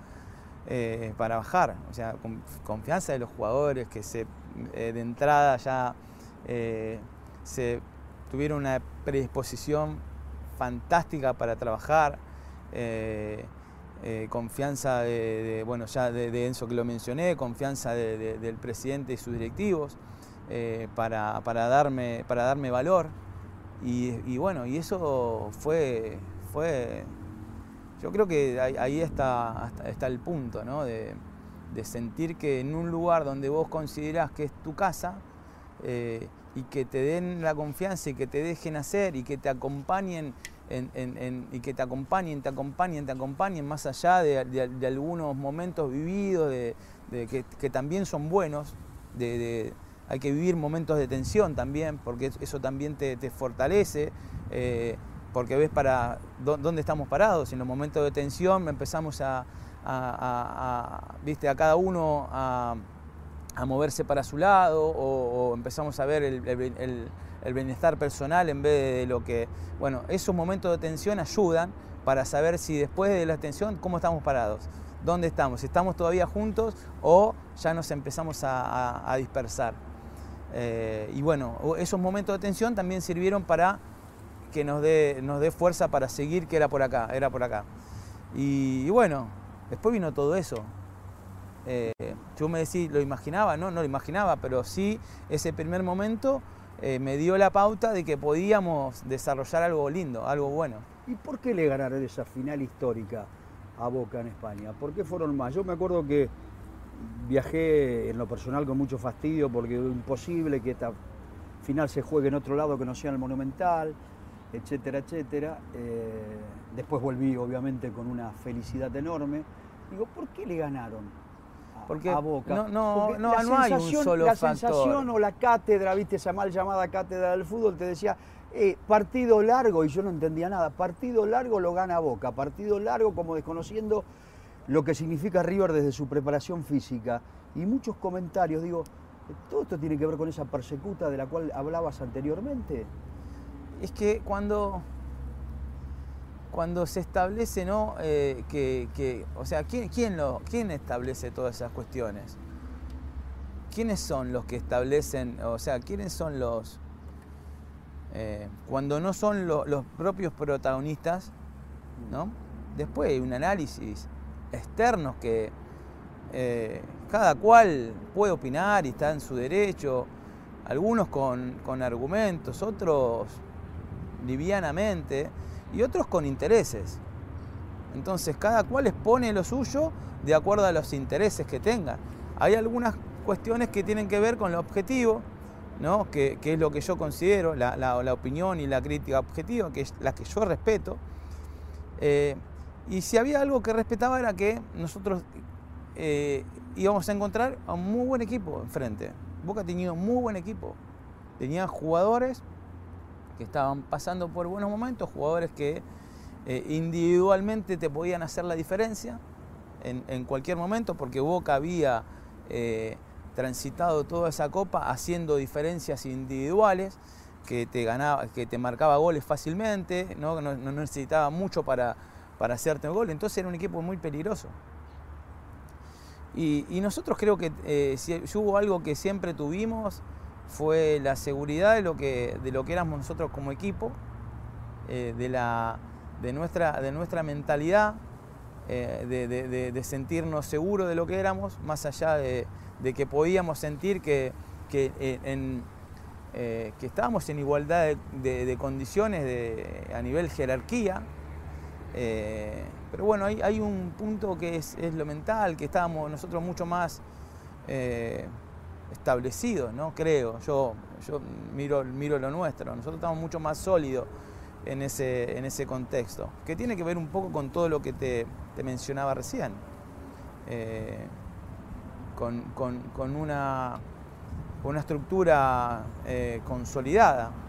eh, para bajar. O sea, confianza de los jugadores que se, eh, de entrada ya se tuvieron una predisposición fantástica para trabajar. Eh, eh, confianza de, bueno, ya de, Enzo que lo mencioné, confianza del presidente y sus directivos, eh, para, darme, para darme valor, Y, bueno, y eso fue, fue yo creo que ahí, está, está, el punto, ¿no? De, sentir que en un lugar donde vos considerás que es tu casa eh, y que te den la confianza y que te dejen hacer y que te acompañen y que te acompañen, te acompañen, te acompañen más allá de, algunos momentos vividos, de, que, también son buenos, de, hay que vivir momentos de tensión también, porque eso también te, fortalece, eh, porque ves para dónde estamos parados. En los momentos de tensión empezamos a, ¿viste? a cada uno a, moverse para su lado o, empezamos a ver el, bienestar personal en vez de lo que... Bueno, esos momentos de tensión ayudan para saber si después de la tensión, cómo estamos parados, dónde estamos, si estamos todavía juntos o ya nos empezamos a dispersar. Eh, y bueno, esos momentos de tensión también sirvieron para que nos dé, nos dé fuerza para seguir, que era por acá, era por acá. Y, bueno, después vino todo eso. Eh, yo me decía, lo imaginaba, no, no lo imaginaba, pero sí ese primer momento eh, me dio la pauta de que podíamos desarrollar algo lindo, algo bueno. ¿Y por qué le ganaron esa final histórica a Boca en España? ¿Por qué fueron más? Yo me acuerdo que viajé en lo personal con mucho fastidio porque era imposible que esta final se juegue en otro lado que no sea el Monumental, etcétera, etcétera. Eh, después volví obviamente con una felicidad enorme. Digo, ¿por qué le ganaron? Porque a Boca. No, no, no, no hay un solo La sensación o la cátedra, viste, esa mal llamada cátedra del fútbol, te decía, eh, partido largo, y yo no entendía nada, partido largo lo gana Boca, partido largo como desconociendo lo que significa River desde su preparación física. Y muchos comentarios, digo, ¿todo esto tiene que ver con esa persecuta de la cual hablabas anteriormente? Es que cuando, cuando se establece, ¿no? Eh, que, o sea, ¿quién, quién, lo, ¿quién establece todas esas cuestiones? ¿Quiénes son los que establecen, o sea, quiénes son los... Eh, cuando no son los propios protagonistas, ¿no? Después hay un análisis externos que eh, cada cual puede opinar y está en su derecho, algunos con, argumentos, otros livianamente y otros con intereses. Entonces cada cual expone lo suyo de acuerdo a los intereses que tenga. Hay algunas cuestiones que tienen que ver con lo objetivo, ¿no? que, es lo que yo considero, la, opinión y la crítica objetiva, que es la que yo respeto. Eh, y si había algo que respetaba era que nosotros eh, íbamos a encontrar a un muy buen equipo enfrente. Boca tenía un muy buen equipo. Tenía jugadores que estaban pasando por buenos momentos, jugadores que eh, individualmente te podían hacer la diferencia en, cualquier momento, porque Boca había eh, transitado toda esa copa haciendo diferencias individuales que te ganaba, que te marcaba goles fácilmente, no, no necesitaba mucho para para hacerte un gol. Entonces era un equipo muy peligroso. Y, nosotros creo que eh, si, hubo algo que siempre tuvimos fue la seguridad de lo que, de lo que éramos nosotros como equipo, eh, de, la, de, nuestra, de nuestra mentalidad, eh, de, sentirnos seguros de lo que éramos, más allá de, que podíamos sentir que, que, que estábamos en igualdad de, condiciones a nivel jerarquía, eh, pero bueno, hay, un punto que es, lo mental, que estábamos nosotros mucho más eh, establecidos, ¿no? Creo, yo, yo miro, miro lo nuestro, nosotros estamos mucho más sólidos en ese, en ese contexto, que tiene que ver un poco con todo lo que te, mencionaba recién, eh, con, una, una estructura consolidada.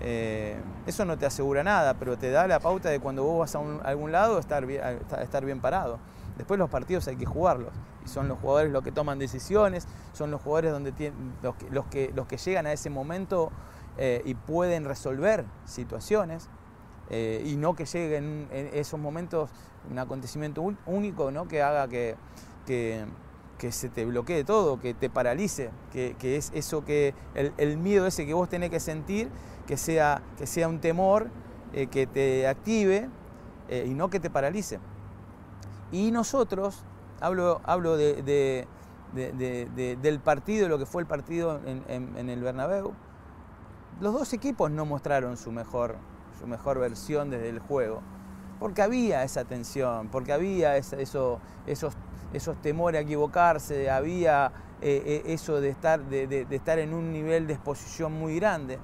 Eh, eso no te asegura nada, pero te da la pauta de cuando vos vas a, algún lado estar bien, estar bien parado. Después los partidos hay que jugarlos. Y son los jugadores los que toman decisiones, son los jugadores donde tienen, los, que, los, que, llegan a ese momento eh, y pueden resolver situaciones. Eh, y no que lleguen en esos momentos un acontecimiento único ¿no? que haga que, se te bloquee todo, que te paralice, que, es eso que el, el, miedo ese que vos tenés que sentir que sea, que sea un temor eh, que te active eh, y no que te paralice. Y nosotros, hablo, hablo de, del partido, lo que fue el partido en, el Bernabéu, los dos equipos no mostraron su mejor, su mejor versión desde el juego, porque había esa tensión, porque había eso, esos, esos temores a equivocarse, había eh, eh, eso de estar, de, estar en un nivel de exposición muy grande.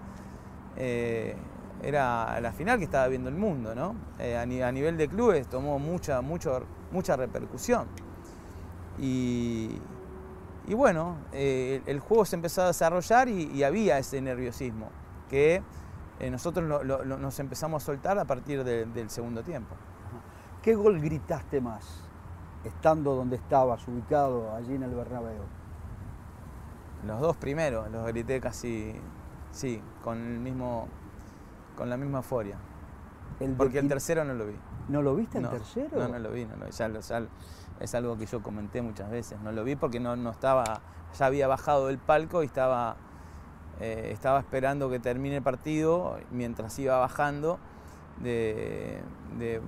Eh, era la final que estaba viendo el mundo, ¿no? a, nivel de clubes tomó mucha, mucho, mucha repercusión. Y, y bueno, el juego se empezó a desarrollar y, había ese nerviosismo que nosotros nos empezamos a soltar a partir del segundo tiempo. ¿Qué gol gritaste más estando donde estabas, ubicado allí en el Bernabéu? Los dos primeros, los grité casi, sí, con, el mismo, con la misma euforia. Porque el tercero no lo vi. ¿No lo viste el tercero? No, no lo vi, no lo vi. Ya, es algo que yo comenté muchas veces. No lo vi porque no, no estaba, ya había bajado del palco y estaba, eh, estaba esperando que termine el partido mientras iba bajando de,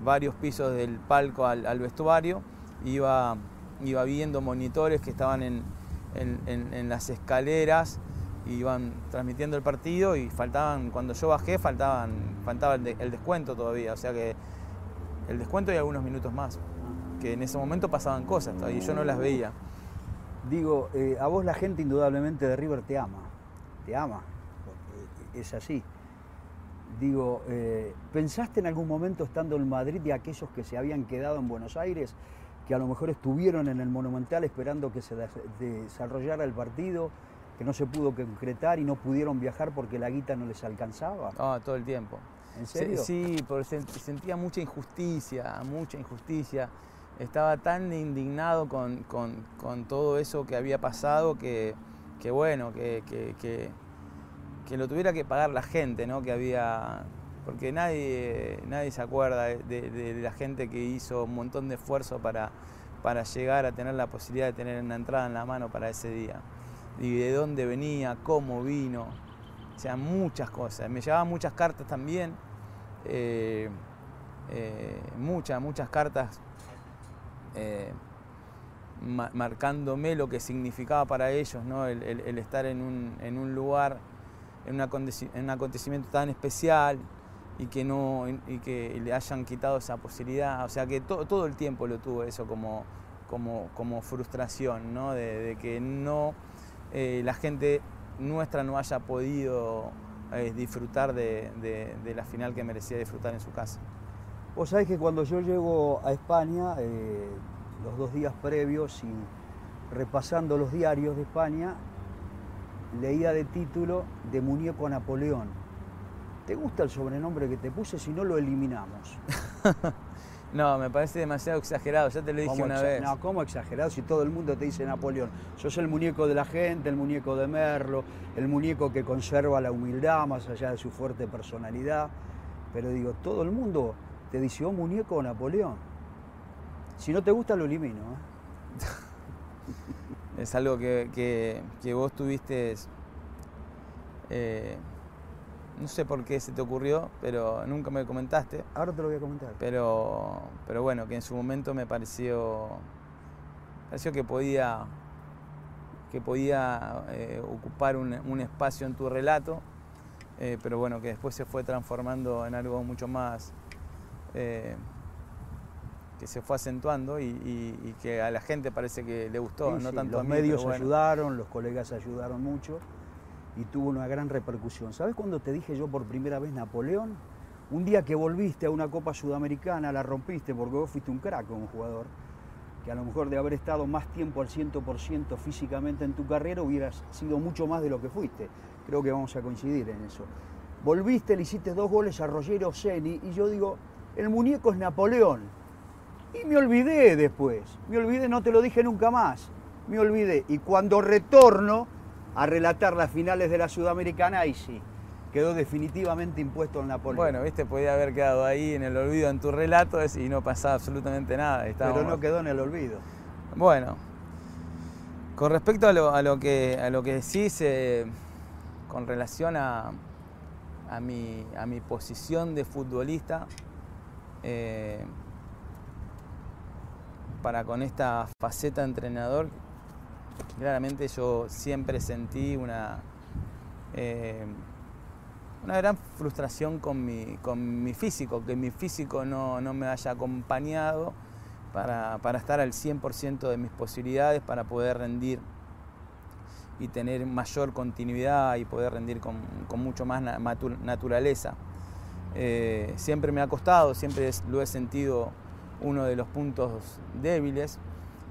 varios pisos del palco al, vestuario. Iba, iba viendo monitores que estaban en, en, las escaleras iban transmitiendo el partido y faltaban, cuando yo bajé, faltaban, faltaba el, descuento todavía, o sea que el descuento y algunos minutos más que en ese momento pasaban cosas y yo no las veía. Digo, eh, a vos la gente indudablemente de River te ama, te ama, es así. Digo, eh, ¿pensaste en algún momento estando en Madrid y aquellos que se habían quedado en Buenos Aires, que a lo mejor estuvieron en el Monumental esperando que se desarrollara el partido, que no se pudo concretar y no pudieron viajar porque la guita no les alcanzaba? Ah, todo el tiempo. ¿En serio? Sí, porque sentía mucha injusticia, mucha injusticia estaba tan indignado con, todo eso que había pasado que, bueno, que, que, lo tuviera que pagar la gente, ¿no? Que había. Porque nadie, nadie se acuerda de, la gente que hizo un montón de esfuerzo para, para llegar a tener la posibilidad de tener una entrada en la mano para ese día. Y de dónde venía, cómo vino, o sea, muchas cosas. Me llevaban muchas cartas también, eh, eh, muchas, muchas cartas eh, marcándome lo que significaba para ellos ¿no? el, estar en un, lugar, en, un acontecimiento tan especial y que, no, y que le hayan quitado esa posibilidad. O sea que todo el tiempo lo tuve eso como, como, como frustración, ¿no? de, que no, eh, la gente nuestra no haya podido eh, disfrutar de, de, la final que merecía disfrutar en su casa. Vos sabés que cuando yo llego a España, eh, los dos días previos y repasando los diarios de España, leía de título de Muñeco Napoleón. ¿Te gusta el sobrenombre que te puse? Si no, lo eliminamos. no, me parece demasiado exagerado, ya te lo dije una vez. No, ¿cómo exagerado? Si todo el mundo te dice Napoleón. Sos el muñeco de la gente, el muñeco de Merlo, el muñeco que conserva la humildad más allá de su fuerte personalidad. Pero digo, todo el mundo te dice, oh, muñeco Napoleón. Si no te gusta, lo elimino. ¿eh? es algo que, vos tuviste, eh, no sé por qué se te ocurrió, pero nunca me comentaste. Ahora te lo voy a comentar. Pero, pero bueno, que en su momento me pareció, pareció que podía, que podía eh, ocupar un, espacio en tu relato, pero bueno, que después se fue transformando en algo mucho más eh, que se fue acentuando y, que a la gente parece que le gustó, no tanto los a mí, medios ayudaron, los colegas ayudaron mucho y tuvo una gran repercusión. ¿Sabes cuándo te dije yo por primera vez Napoleón? Un día que volviste a una Copa Sudamericana, la rompiste porque vos fuiste un crack como jugador, que a lo mejor de haber estado más tiempo al 100% físicamente en tu carrera hubieras sido mucho más de lo que fuiste. Creo que vamos a coincidir en eso. Volviste, le hiciste dos goles a Rogero Ceni y yo digo, el muñeco es Napoleón. Y me olvidé después, me olvidé, no te lo dije nunca más, me olvidé. Y cuando retorno a relatar las finales de la Sudamericana, ahí sí, quedó definitivamente impuesto el Napoleón. Bueno, viste, podía haber quedado ahí en el olvido en tu relato y no pasaba absolutamente nada. Pero no quedó en el olvido. Bueno, con respecto a lo, que, a lo que decís eh, con relación a, a, mi, a mi posición de futbolista, eh, para con esta faceta de entrenador, claramente yo siempre sentí una, eh, una gran frustración con mi, con mi físico, que mi físico no, no me haya acompañado para, para estar al 100% de mis posibilidades, para poder rendir y tener mayor continuidad y poder rendir con, con mucho más naturaleza. Eh, siempre me ha costado, siempre lo he sentido uno de los puntos débiles,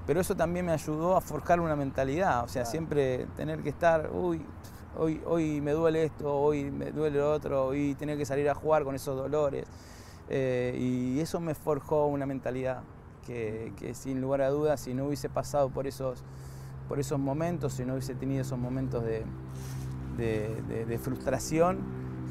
pero eso también me ayudó a forjar una mentalidad, o sea, siempre tener que estar, uy, hoy, hoy me duele esto, hoy me duele lo otro, hoy tener que salir a jugar con esos dolores. Eh, y eso me forjó una mentalidad que, sin lugar a dudas, si no hubiese pasado por esos, por esos momentos, si no hubiese tenido esos momentos de, de, frustración,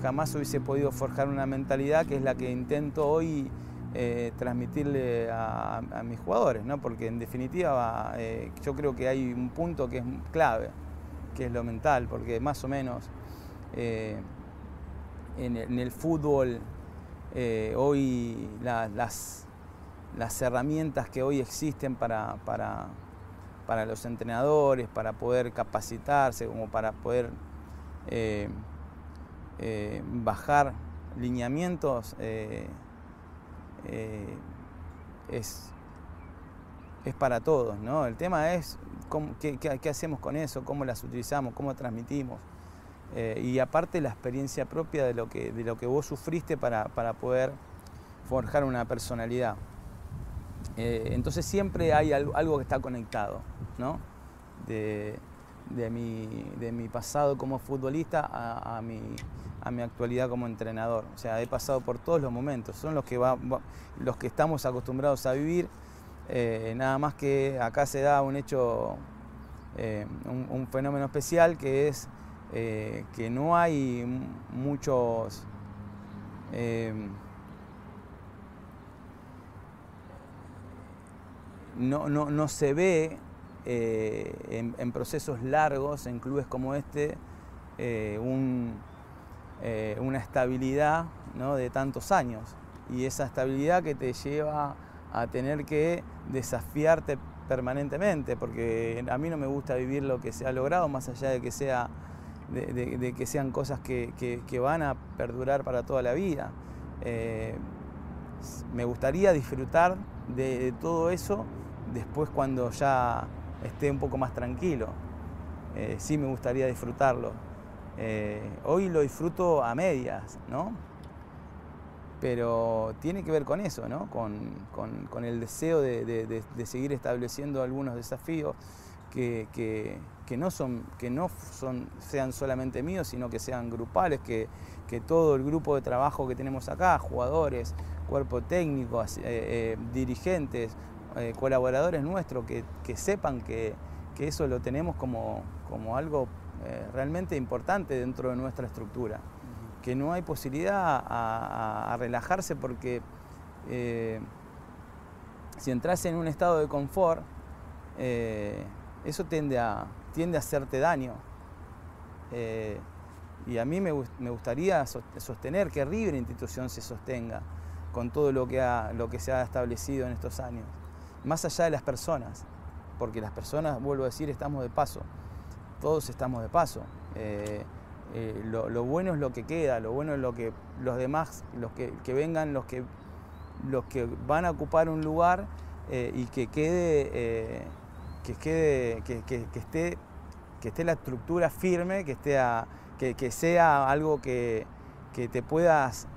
jamás hubiese podido forjar una mentalidad que es la que intento hoy eh, transmitirle a, mis jugadores, ¿no? porque en definitiva eh, yo creo que hay un punto que es clave que es lo mental, porque más o menos eh, en, el, fútbol hoy las, las herramientas que hoy existen para, para, para, los entrenadores, para poder capacitarse, como para poder bajar lineamientos, es, es para todos. ¿no? El tema es qué, hacemos con eso, cómo las utilizamos, cómo transmitimos. Eh, y aparte la experiencia propia de lo que, de lo que vos sufriste para, poder forjar una personalidad. Eh, entonces siempre hay algo, que está conectado, ¿no? De, mi, pasado como futbolista a, mi, actualidad como entrenador. O sea, he pasado por todos los momentos, son los que, los que estamos acostumbrados a vivir eh, nada más que acá se da un hecho, eh, un, fenómeno especial que es eh, que no hay muchos no, no, se ve en, procesos largos, en clubes como este, una estabilidad de tantos años. Y esa estabilidad que te lleva a tener que desafiarte permanentemente, porque a mí no me gusta vivir lo que se ha logrado, más allá de que, sea, de, que sean cosas que, van a perdurar para toda la vida. Eh, me gustaría disfrutar de, todo eso después cuando ya esté un poco más tranquilo. Eh, sí me gustaría disfrutarlo. Eh, hoy lo disfruto a medias, ¿no? pero tiene que ver con eso, ¿no? con, el deseo de, seguir estableciendo algunos desafíos que, no, son, que no son, sean solamente míos, sino que sean grupales, que, todo el grupo de trabajo que tenemos acá, jugadores, cuerpo técnico, eh, eh, dirigentes, colaboradores nuestros, que, sepan que, eso lo tenemos como, como algo realmente importante dentro de nuestra estructura. Que no hay posibilidad a, relajarse porque eh, si entras en un estado de confort, eh, eso tiende a, tiende a hacerte daño. Eh, y a mí me, gustaría sostener que River Institución se sostenga con todo lo que, lo que se ha establecido en estos años, más allá de las personas, porque las personas, vuelvo a decir, estamos de paso, todos estamos de paso. Eh, lo, bueno es lo que queda, lo bueno es lo que los demás, los que, vengan, los que, los que van a ocupar un lugar eh, y que quede, eh, que, quede que, esté, que esté la estructura firme, que, esté que, sea algo que, te puedas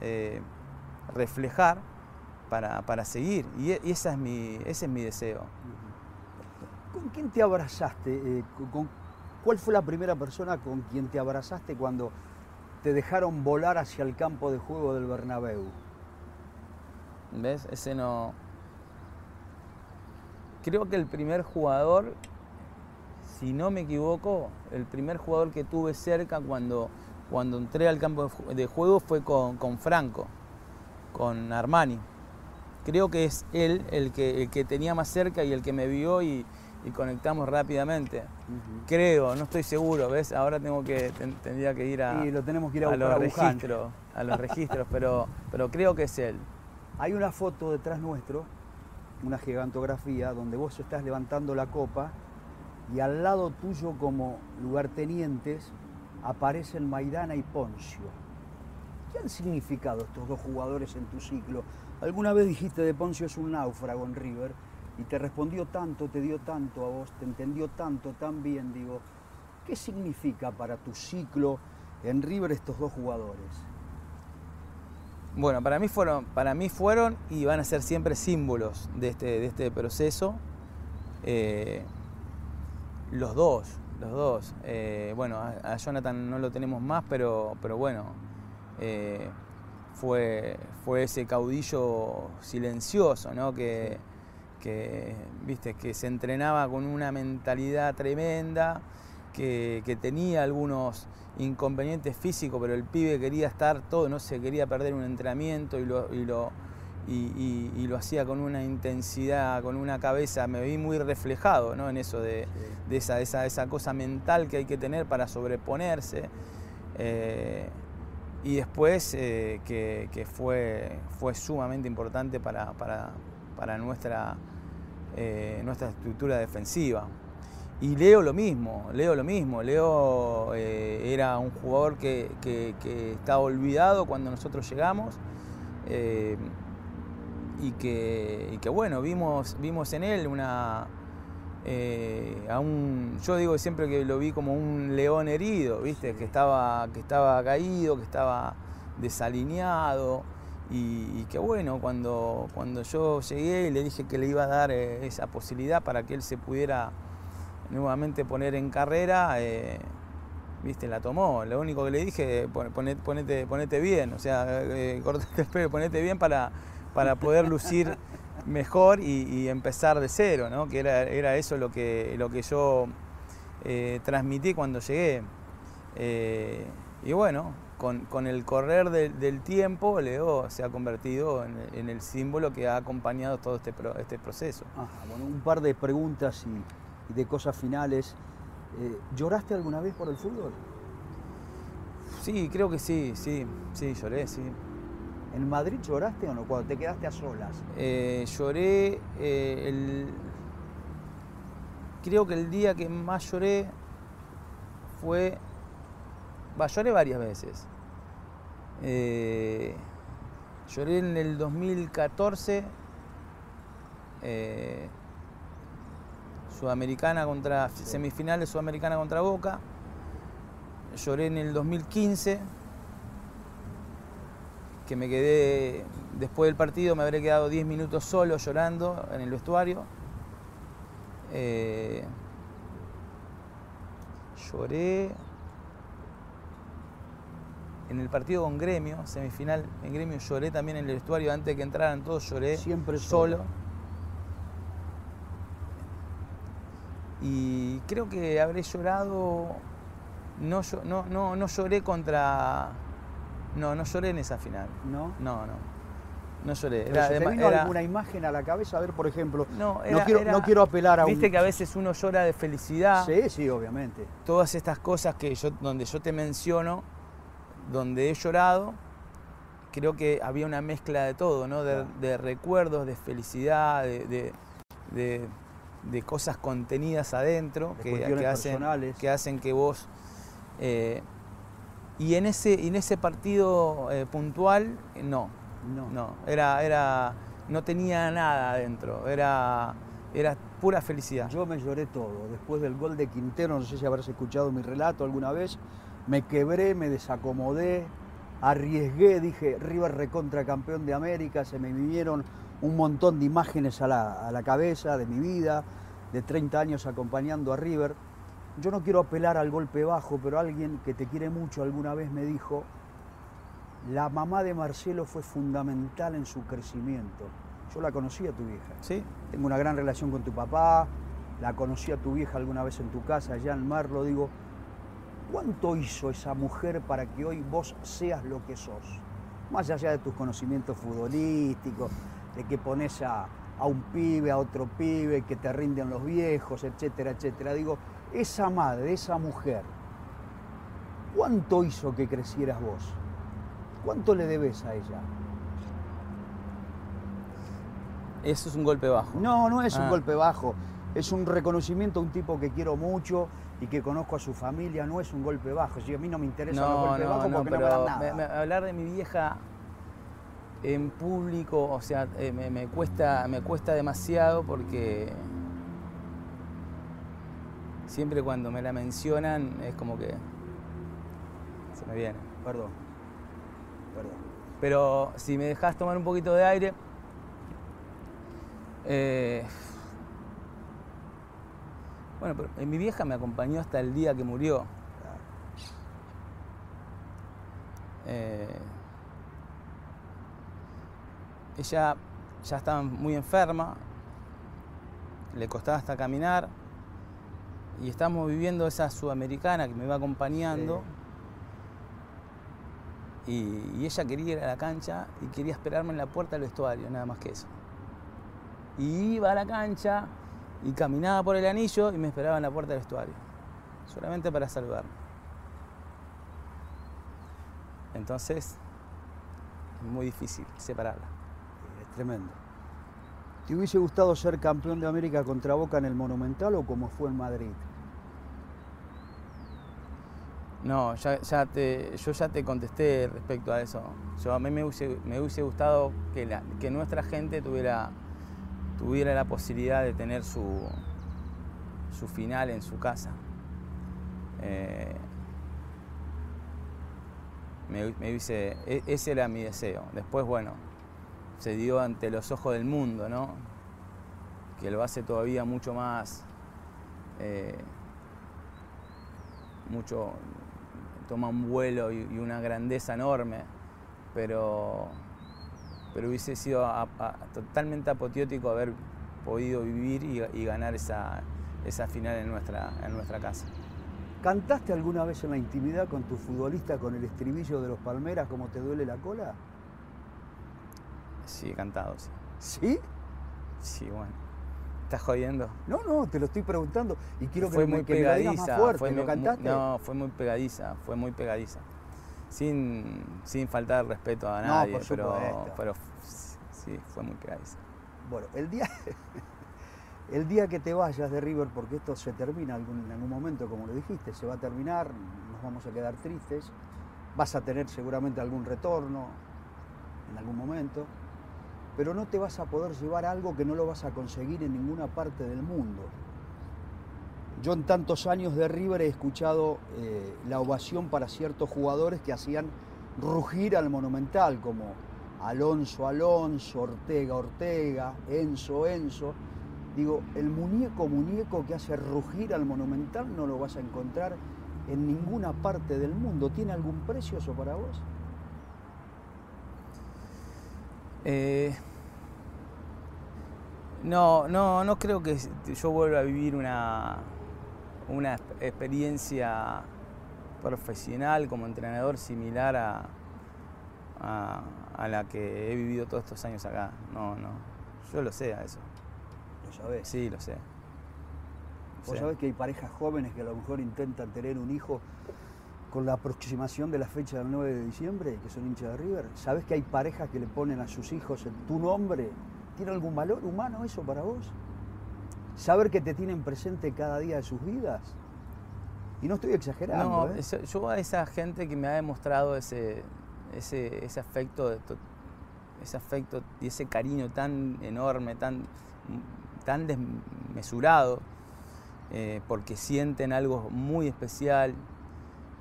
reflejar para, seguir. Y, esa es mi, ese es mi deseo. ¿Con quién te abrazaste? ¿Con, ¿Cuál fue la primera persona con quien te abrazaste cuando te dejaron volar hacia el campo de juego del Bernabéu? ¿Ves? Ese no... Creo que el primer jugador, si no me equivoco, el primer jugador que tuve cerca cuando, cuando entré al campo de juego fue con, Franco, con Armani. Creo que es él el que, el que tenía más cerca y el que me vio y, y conectamos rápidamente. Creo, no estoy seguro, ¿ves? Ahora tengo que, tendría que ir a, lo tenemos que ir a, los registros, a los registros, pero, pero creo que es él. Hay una foto detrás nuestro, una gigantografía, donde vos estás levantando la copa y al lado tuyo como lugartenientes aparecen Maidana y Poncio. ¿Qué han significado estos dos jugadores en tu ciclo? Alguna vez dijiste de Poncio es un náufrago en River y te respondió tanto, te dio tanto a vos, te entendió tanto, tan bien, digo. ¿Qué significa para tu ciclo en River estos dos jugadores? Bueno, para mí fueron, para mí fueron y van a ser siempre símbolos de este, de este proceso. Eh, los dos, los dos. Eh, bueno, a, Jonathan no lo tenemos más, pero, pero bueno, eh, fue, fue ese caudillo silencioso, ¿no? Que, que, viste, que se entrenaba con una mentalidad tremenda, que, que, tenía algunos inconvenientes físicos, pero el pibe quería estar todo, no se quería perder un entrenamiento y lo, y lo, y, lo hacía con una intensidad, con una cabeza, me vi muy reflejado ¿no? en eso de, de esa, esa, esa, cosa mental que hay que tener para sobreponerse. Eh, y después eh, que, que, fue, fue sumamente importante para, para, para nuestra, eh, nuestra estructura defensiva. Y Leo lo mismo, Leo lo mismo. Leo eh, era un jugador que, que, que, estaba olvidado cuando nosotros llegamos eh, y, que, que, bueno, vimos, vimos en él una... Eh, yo digo siempre que lo vi como un león herido, ¿viste? Que, estaba, que estaba caído, que estaba desalineado. Y, que bueno, cuando, cuando yo llegué y le dije que le iba a dar eh, esa posibilidad para que él se pudiera nuevamente poner en carrera, eh, viste, la tomó. Lo único que le dije, ponete, ponete, ponete bien, o sea, eh, cortate el pelo, ponete bien para, para poder lucir mejor y, y, empezar de cero, ¿no? Que era, era eso lo que, lo que yo eh, transmití cuando llegué. Y bueno, con, con, el correr de, del tiempo, Leo se ha convertido en, en, el símbolo que ha acompañado todo este, pro, este proceso. Ajá, bueno, un par de preguntas y, y de cosas finales. Eh, ¿Lloraste alguna vez por el fútbol? Sí, creo que sí, sí, sí, lloré, sí. ¿En Madrid lloraste o no? Cuando te quedaste a solas. Eh, lloré eh, el... Creo que el día que más lloré fue... Va, lloré varias veces. Eh, lloré en el 2014. Sudamericana contra... Semifinales Sudamericana contra Boca. Lloré en el 2015 que me quedé, después del partido me habré quedado 10 minutos solo llorando en el vestuario. Eh, lloré en el partido con Gremio, semifinal en Gremio, lloré también en el vestuario antes de que entraran todos, lloré siempre solo. solo. Y creo que habré llorado, no, no, no, no lloré contra no, no lloré en esa final. ¿No? No, no. No lloré. Era, ¿Te vino era... alguna imagen a la cabeza? A ver, por ejemplo, no, era, no, quiero, no quiero apelar a Viste un... que a veces uno llora de felicidad. Sí, sí, obviamente. Todas estas cosas que yo, donde yo te menciono, donde he llorado, creo que había una mezcla de todo, ¿no? De, de recuerdos, de felicidad, de, de, de, cosas contenidas adentro que, que, hacen, que hacen que vos... Eh, y en ese, en ese partido eh, puntual, no, no, no, era, era, no tenía nada adentro, era, era pura felicidad. Yo me lloré todo, después del gol de Quintero, no sé si habrás escuchado mi relato alguna vez, me quebré, me desacomodé, arriesgué, dije, River recontra campeón de América, se me vinieron un montón de imágenes a la, a la cabeza de mi vida, de 30 años acompañando a River yo no quiero apelar al golpe bajo, pero alguien que te quiere mucho alguna vez me dijo, la mamá de Marcelo fue fundamental en su crecimiento. Yo la conocí a tu vieja. Sí. Tengo una gran relación con tu papá, la conocí a tu vieja alguna vez en tu casa, allá en Marlo. Digo, ¿cuánto hizo esa mujer para que hoy vos seas lo que sos? Más allá de tus conocimientos futbolísticos, de que pones a, a un pibe, a otro pibe, que te rinden los viejos, etcétera, etcétera. Digo, esa madre, esa mujer, ¿cuánto hizo que crecieras vos? ¿Cuánto le debes a ella? Eso es un golpe bajo. No, no es ah. un golpe bajo. Es un reconocimiento a un tipo que quiero mucho y que conozco a su familia, no es un golpe bajo. Si a mí no me interesan los No, golpes no, bajos no, porque no me dan nada. me- me- hablar de mi vieja en público, o sea, eh, me, me cuesta, me cuesta demasiado porque siempre cuando me la mencionan es como que se me viene. Perdón. Perdón. Pero si me dejas tomar un poquito de aire, eh, bueno, pero eh, mi vieja me acompañó hasta el día que murió. Eh, ella ya estaba muy enferma, le costaba hasta caminar y estábamos viviendo esa sudamericana que me iba acompañando. Y, y ella quería ir a la cancha y quería esperarme en la puerta del vestuario, nada más que eso. Y iba a la cancha y caminaba por el anillo y me esperaba en la puerta del vestuario, solamente para saludarme. Entonces, es muy difícil separarla. Es tremendo. ¿Te hubiese gustado ser campeón de América contra Boca en el Monumental o como fue en Madrid? No, ya, ya te, yo ya te contesté respecto a eso. Yo, a mí me hubiese, me hubiese gustado que, la- que nuestra gente tuviera, tuviera la posibilidad de tener su, su final en su casa. Eh, me, me hubiese- e- ese era mi deseo. Después, bueno, se dio ante los ojos del mundo, ¿no? Que lo hace todavía mucho más... eh, mucho, toma un vuelo y una grandeza enorme, pero, pero hubiese sido a- a- totalmente apoteótico haber podido vivir y, y ganar esa, esa final en nuestra, en nuestra casa. ¿Cantaste alguna vez en la intimidad con tu futbolista con el estribillo de los Palmeras como te duele la cola? Sí, he cantado, sí. ¿Sí? Sí, bueno. ¿Estás jodiendo? No, no, te lo estoy preguntando y quiero que, fue me, muy que me lo digas pegadiza. más fuerte. fue ¿Lo mu- cantaste? No, fue muy pegadiza, fue muy pegadiza. Sin, sin faltar respeto a No, nadie, por pero, pero sí, fue muy pegadiza. Bueno, el día, el día que te vayas de River, porque esto se termina algún- en algún momento, como lo dijiste, se va a terminar, nos vamos a quedar tristes, vas a tener seguramente algún retorno en algún momento, pero no te vas a poder llevar algo que no lo vas a conseguir en ninguna parte del mundo. Yo en tantos años de River he escuchado eh, la ovación para ciertos jugadores que hacían rugir al Monumental, como Alonso Alonso, Ortega Ortega, Enzo Enzo. Digo, el muñeco muñeco que hace rugir al Monumental no lo vas a encontrar en ninguna parte del mundo. ¿Tiene algún precio eso para vos? Eh, no, no, no creo que yo vuelva a vivir una, una exp- experiencia profesional como entrenador similar a, a, a la que he vivido todos estos años acá. No, no. Yo lo sé a eso. Lo sabés. Sí, lo sé. Vos Sí. sabés que hay parejas jóvenes que a lo mejor intentan tener un hijo con la aproximación de la fecha del 9 de diciembre, que son hinchas de River. ¿Sabés que hay parejas que le ponen a sus hijos en tu nombre? ¿Tiene algún valor humano eso para vos? Saber que te tienen presente cada día de sus vidas. Y no estoy exagerando. No, ¿eh? yo a esa gente que me ha demostrado ese, ese, ese afecto, ese afecto y ese cariño tan enorme, tan, tan desmesurado, eh, porque sienten algo muy especial.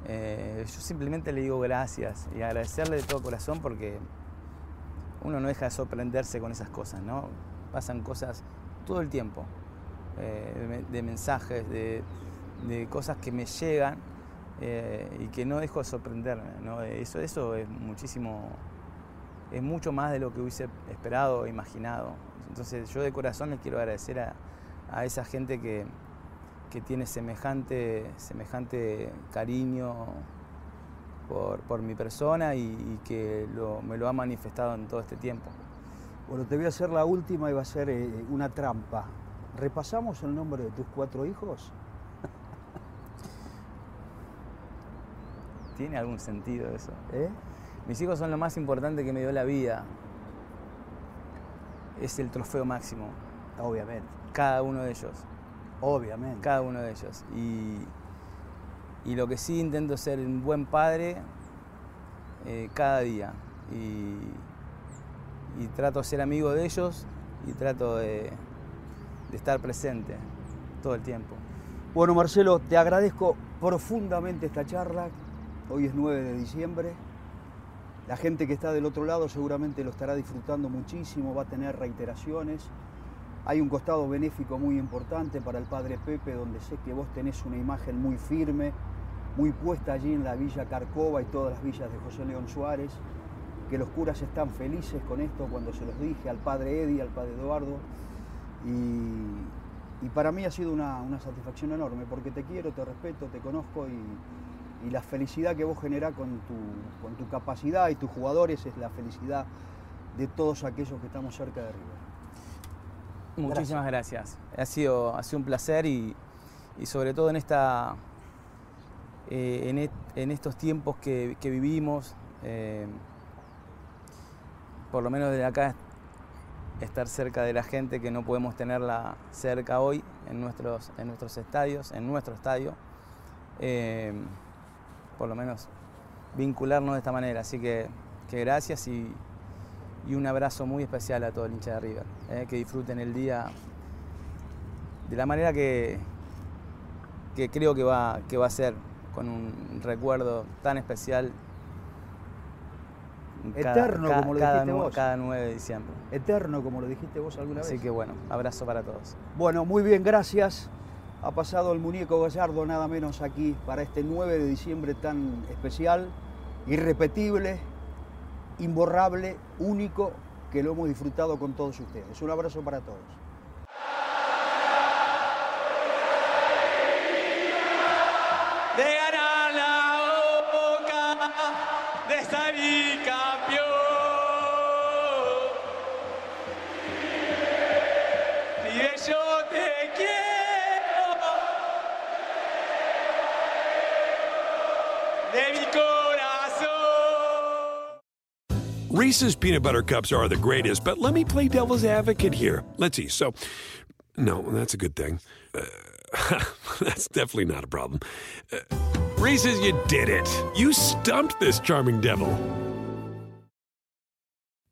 eh, yo simplemente le digo gracias y agradecerle de todo corazón porque uno no deja de sorprenderse con esas cosas, ¿no? Pasan cosas todo el tiempo, eh, de me- de mensajes, de, de cosas que me llegan eh, y que no dejo de sorprenderme. ¿no? Eso, eso es muchísimo, es mucho más de lo que hubiese esperado o imaginado. Entonces yo de corazón les quiero agradecer a, a esa gente que, que tiene semejante, semejante cariño por, por mi persona y, que me lo ha manifestado en todo este tiempo. Bueno, te voy a hacer la última y va a ser eh, una trampa. ¿Repasamos el nombre de tus cuatro hijos? ¿Tiene algún sentido eso? ¿Eh? Mis hijos son lo más importante que me dio la vida. Es el trofeo máximo, Obviamente, cada uno de ellos, obviamente. cada uno de ellos. Y, y lo que sí intento es ser un buen padre eh, cada día. Y, y, trato de ser amigo de ellos y trato de, de estar presente todo el tiempo. Bueno, Marcelo, te agradezco profundamente esta charla. Hoy es 9 de diciembre. La gente que está del otro lado seguramente lo estará disfrutando muchísimo, va a tener reiteraciones. Hay un costado benéfico muy importante para el Padre Pepe, donde sé que vos tenés una imagen muy firme, muy puesta allí en la Villa Carcova y todas las villas de José León Suárez, que los curas están felices con esto cuando se los dije al Padre Eddie, al Padre Eduardo. Y, y para mí ha sido una, una, satisfacción enorme, porque te quiero, te respeto, te conozco y, y la felicidad que vos generás con tu, con tu capacidad y tus jugadores es la felicidad de todos aquellos que estamos cerca de River. Muchísimas gracias. gracias. Ha, sido, ha sido un placer y, y sobre todo en, esta, eh, en, et, en, estos tiempos que, que vivimos, eh, por lo menos desde acá, estar cerca de la gente que no podemos tenerla cerca hoy en nuestros, en nuestros estadios, en nuestro estadio. Eh, por lo menos vincularnos de esta manera. Así que, que gracias y, y un abrazo muy especial a todo el hincha de River. Eh, que disfruten el día de la manera que, que creo que va, que va a ser, con un recuerdo tan especial. Eterno, cada, como lo cada, dijiste vos. Cada 9 de diciembre. Eterno, como lo dijiste vos alguna vez. Así que bueno, abrazo para todos. Bueno, muy bien, gracias. Ha pasado el muñeco Gallardo nada menos aquí para este 9 de diciembre tan especial, irrepetible, imborrable, único, que lo hemos disfrutado con todos ustedes. Un abrazo para todos. De ganar la boca, de salir campeón. Reese's peanut butter cups are the greatest, but let me play devil's advocate here. Let's see. So, no, that's a good thing. Uh, that's definitely not a problem. Uh, Reese's, you did it. You stumped this charming devil.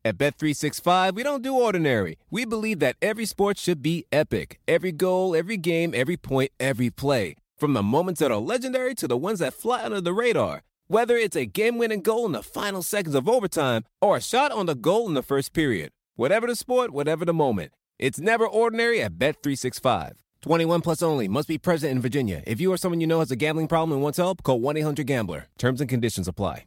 At Bet365, we don't do ordinary. We believe that every sport should be epic. Every goal, every game, every point, every play. From the moments that are legendary to the ones that fly under the radar. Whether it's a game-winning goal in the final seconds of overtime or a shot on the goal in the first period. Whatever the sport, whatever the moment. It's never ordinary at Bet365. 21 plus only. Must be present in Virginia. If you or someone you know has a gambling problem and wants help, call 1-800-GAMBLER. Terms and conditions apply.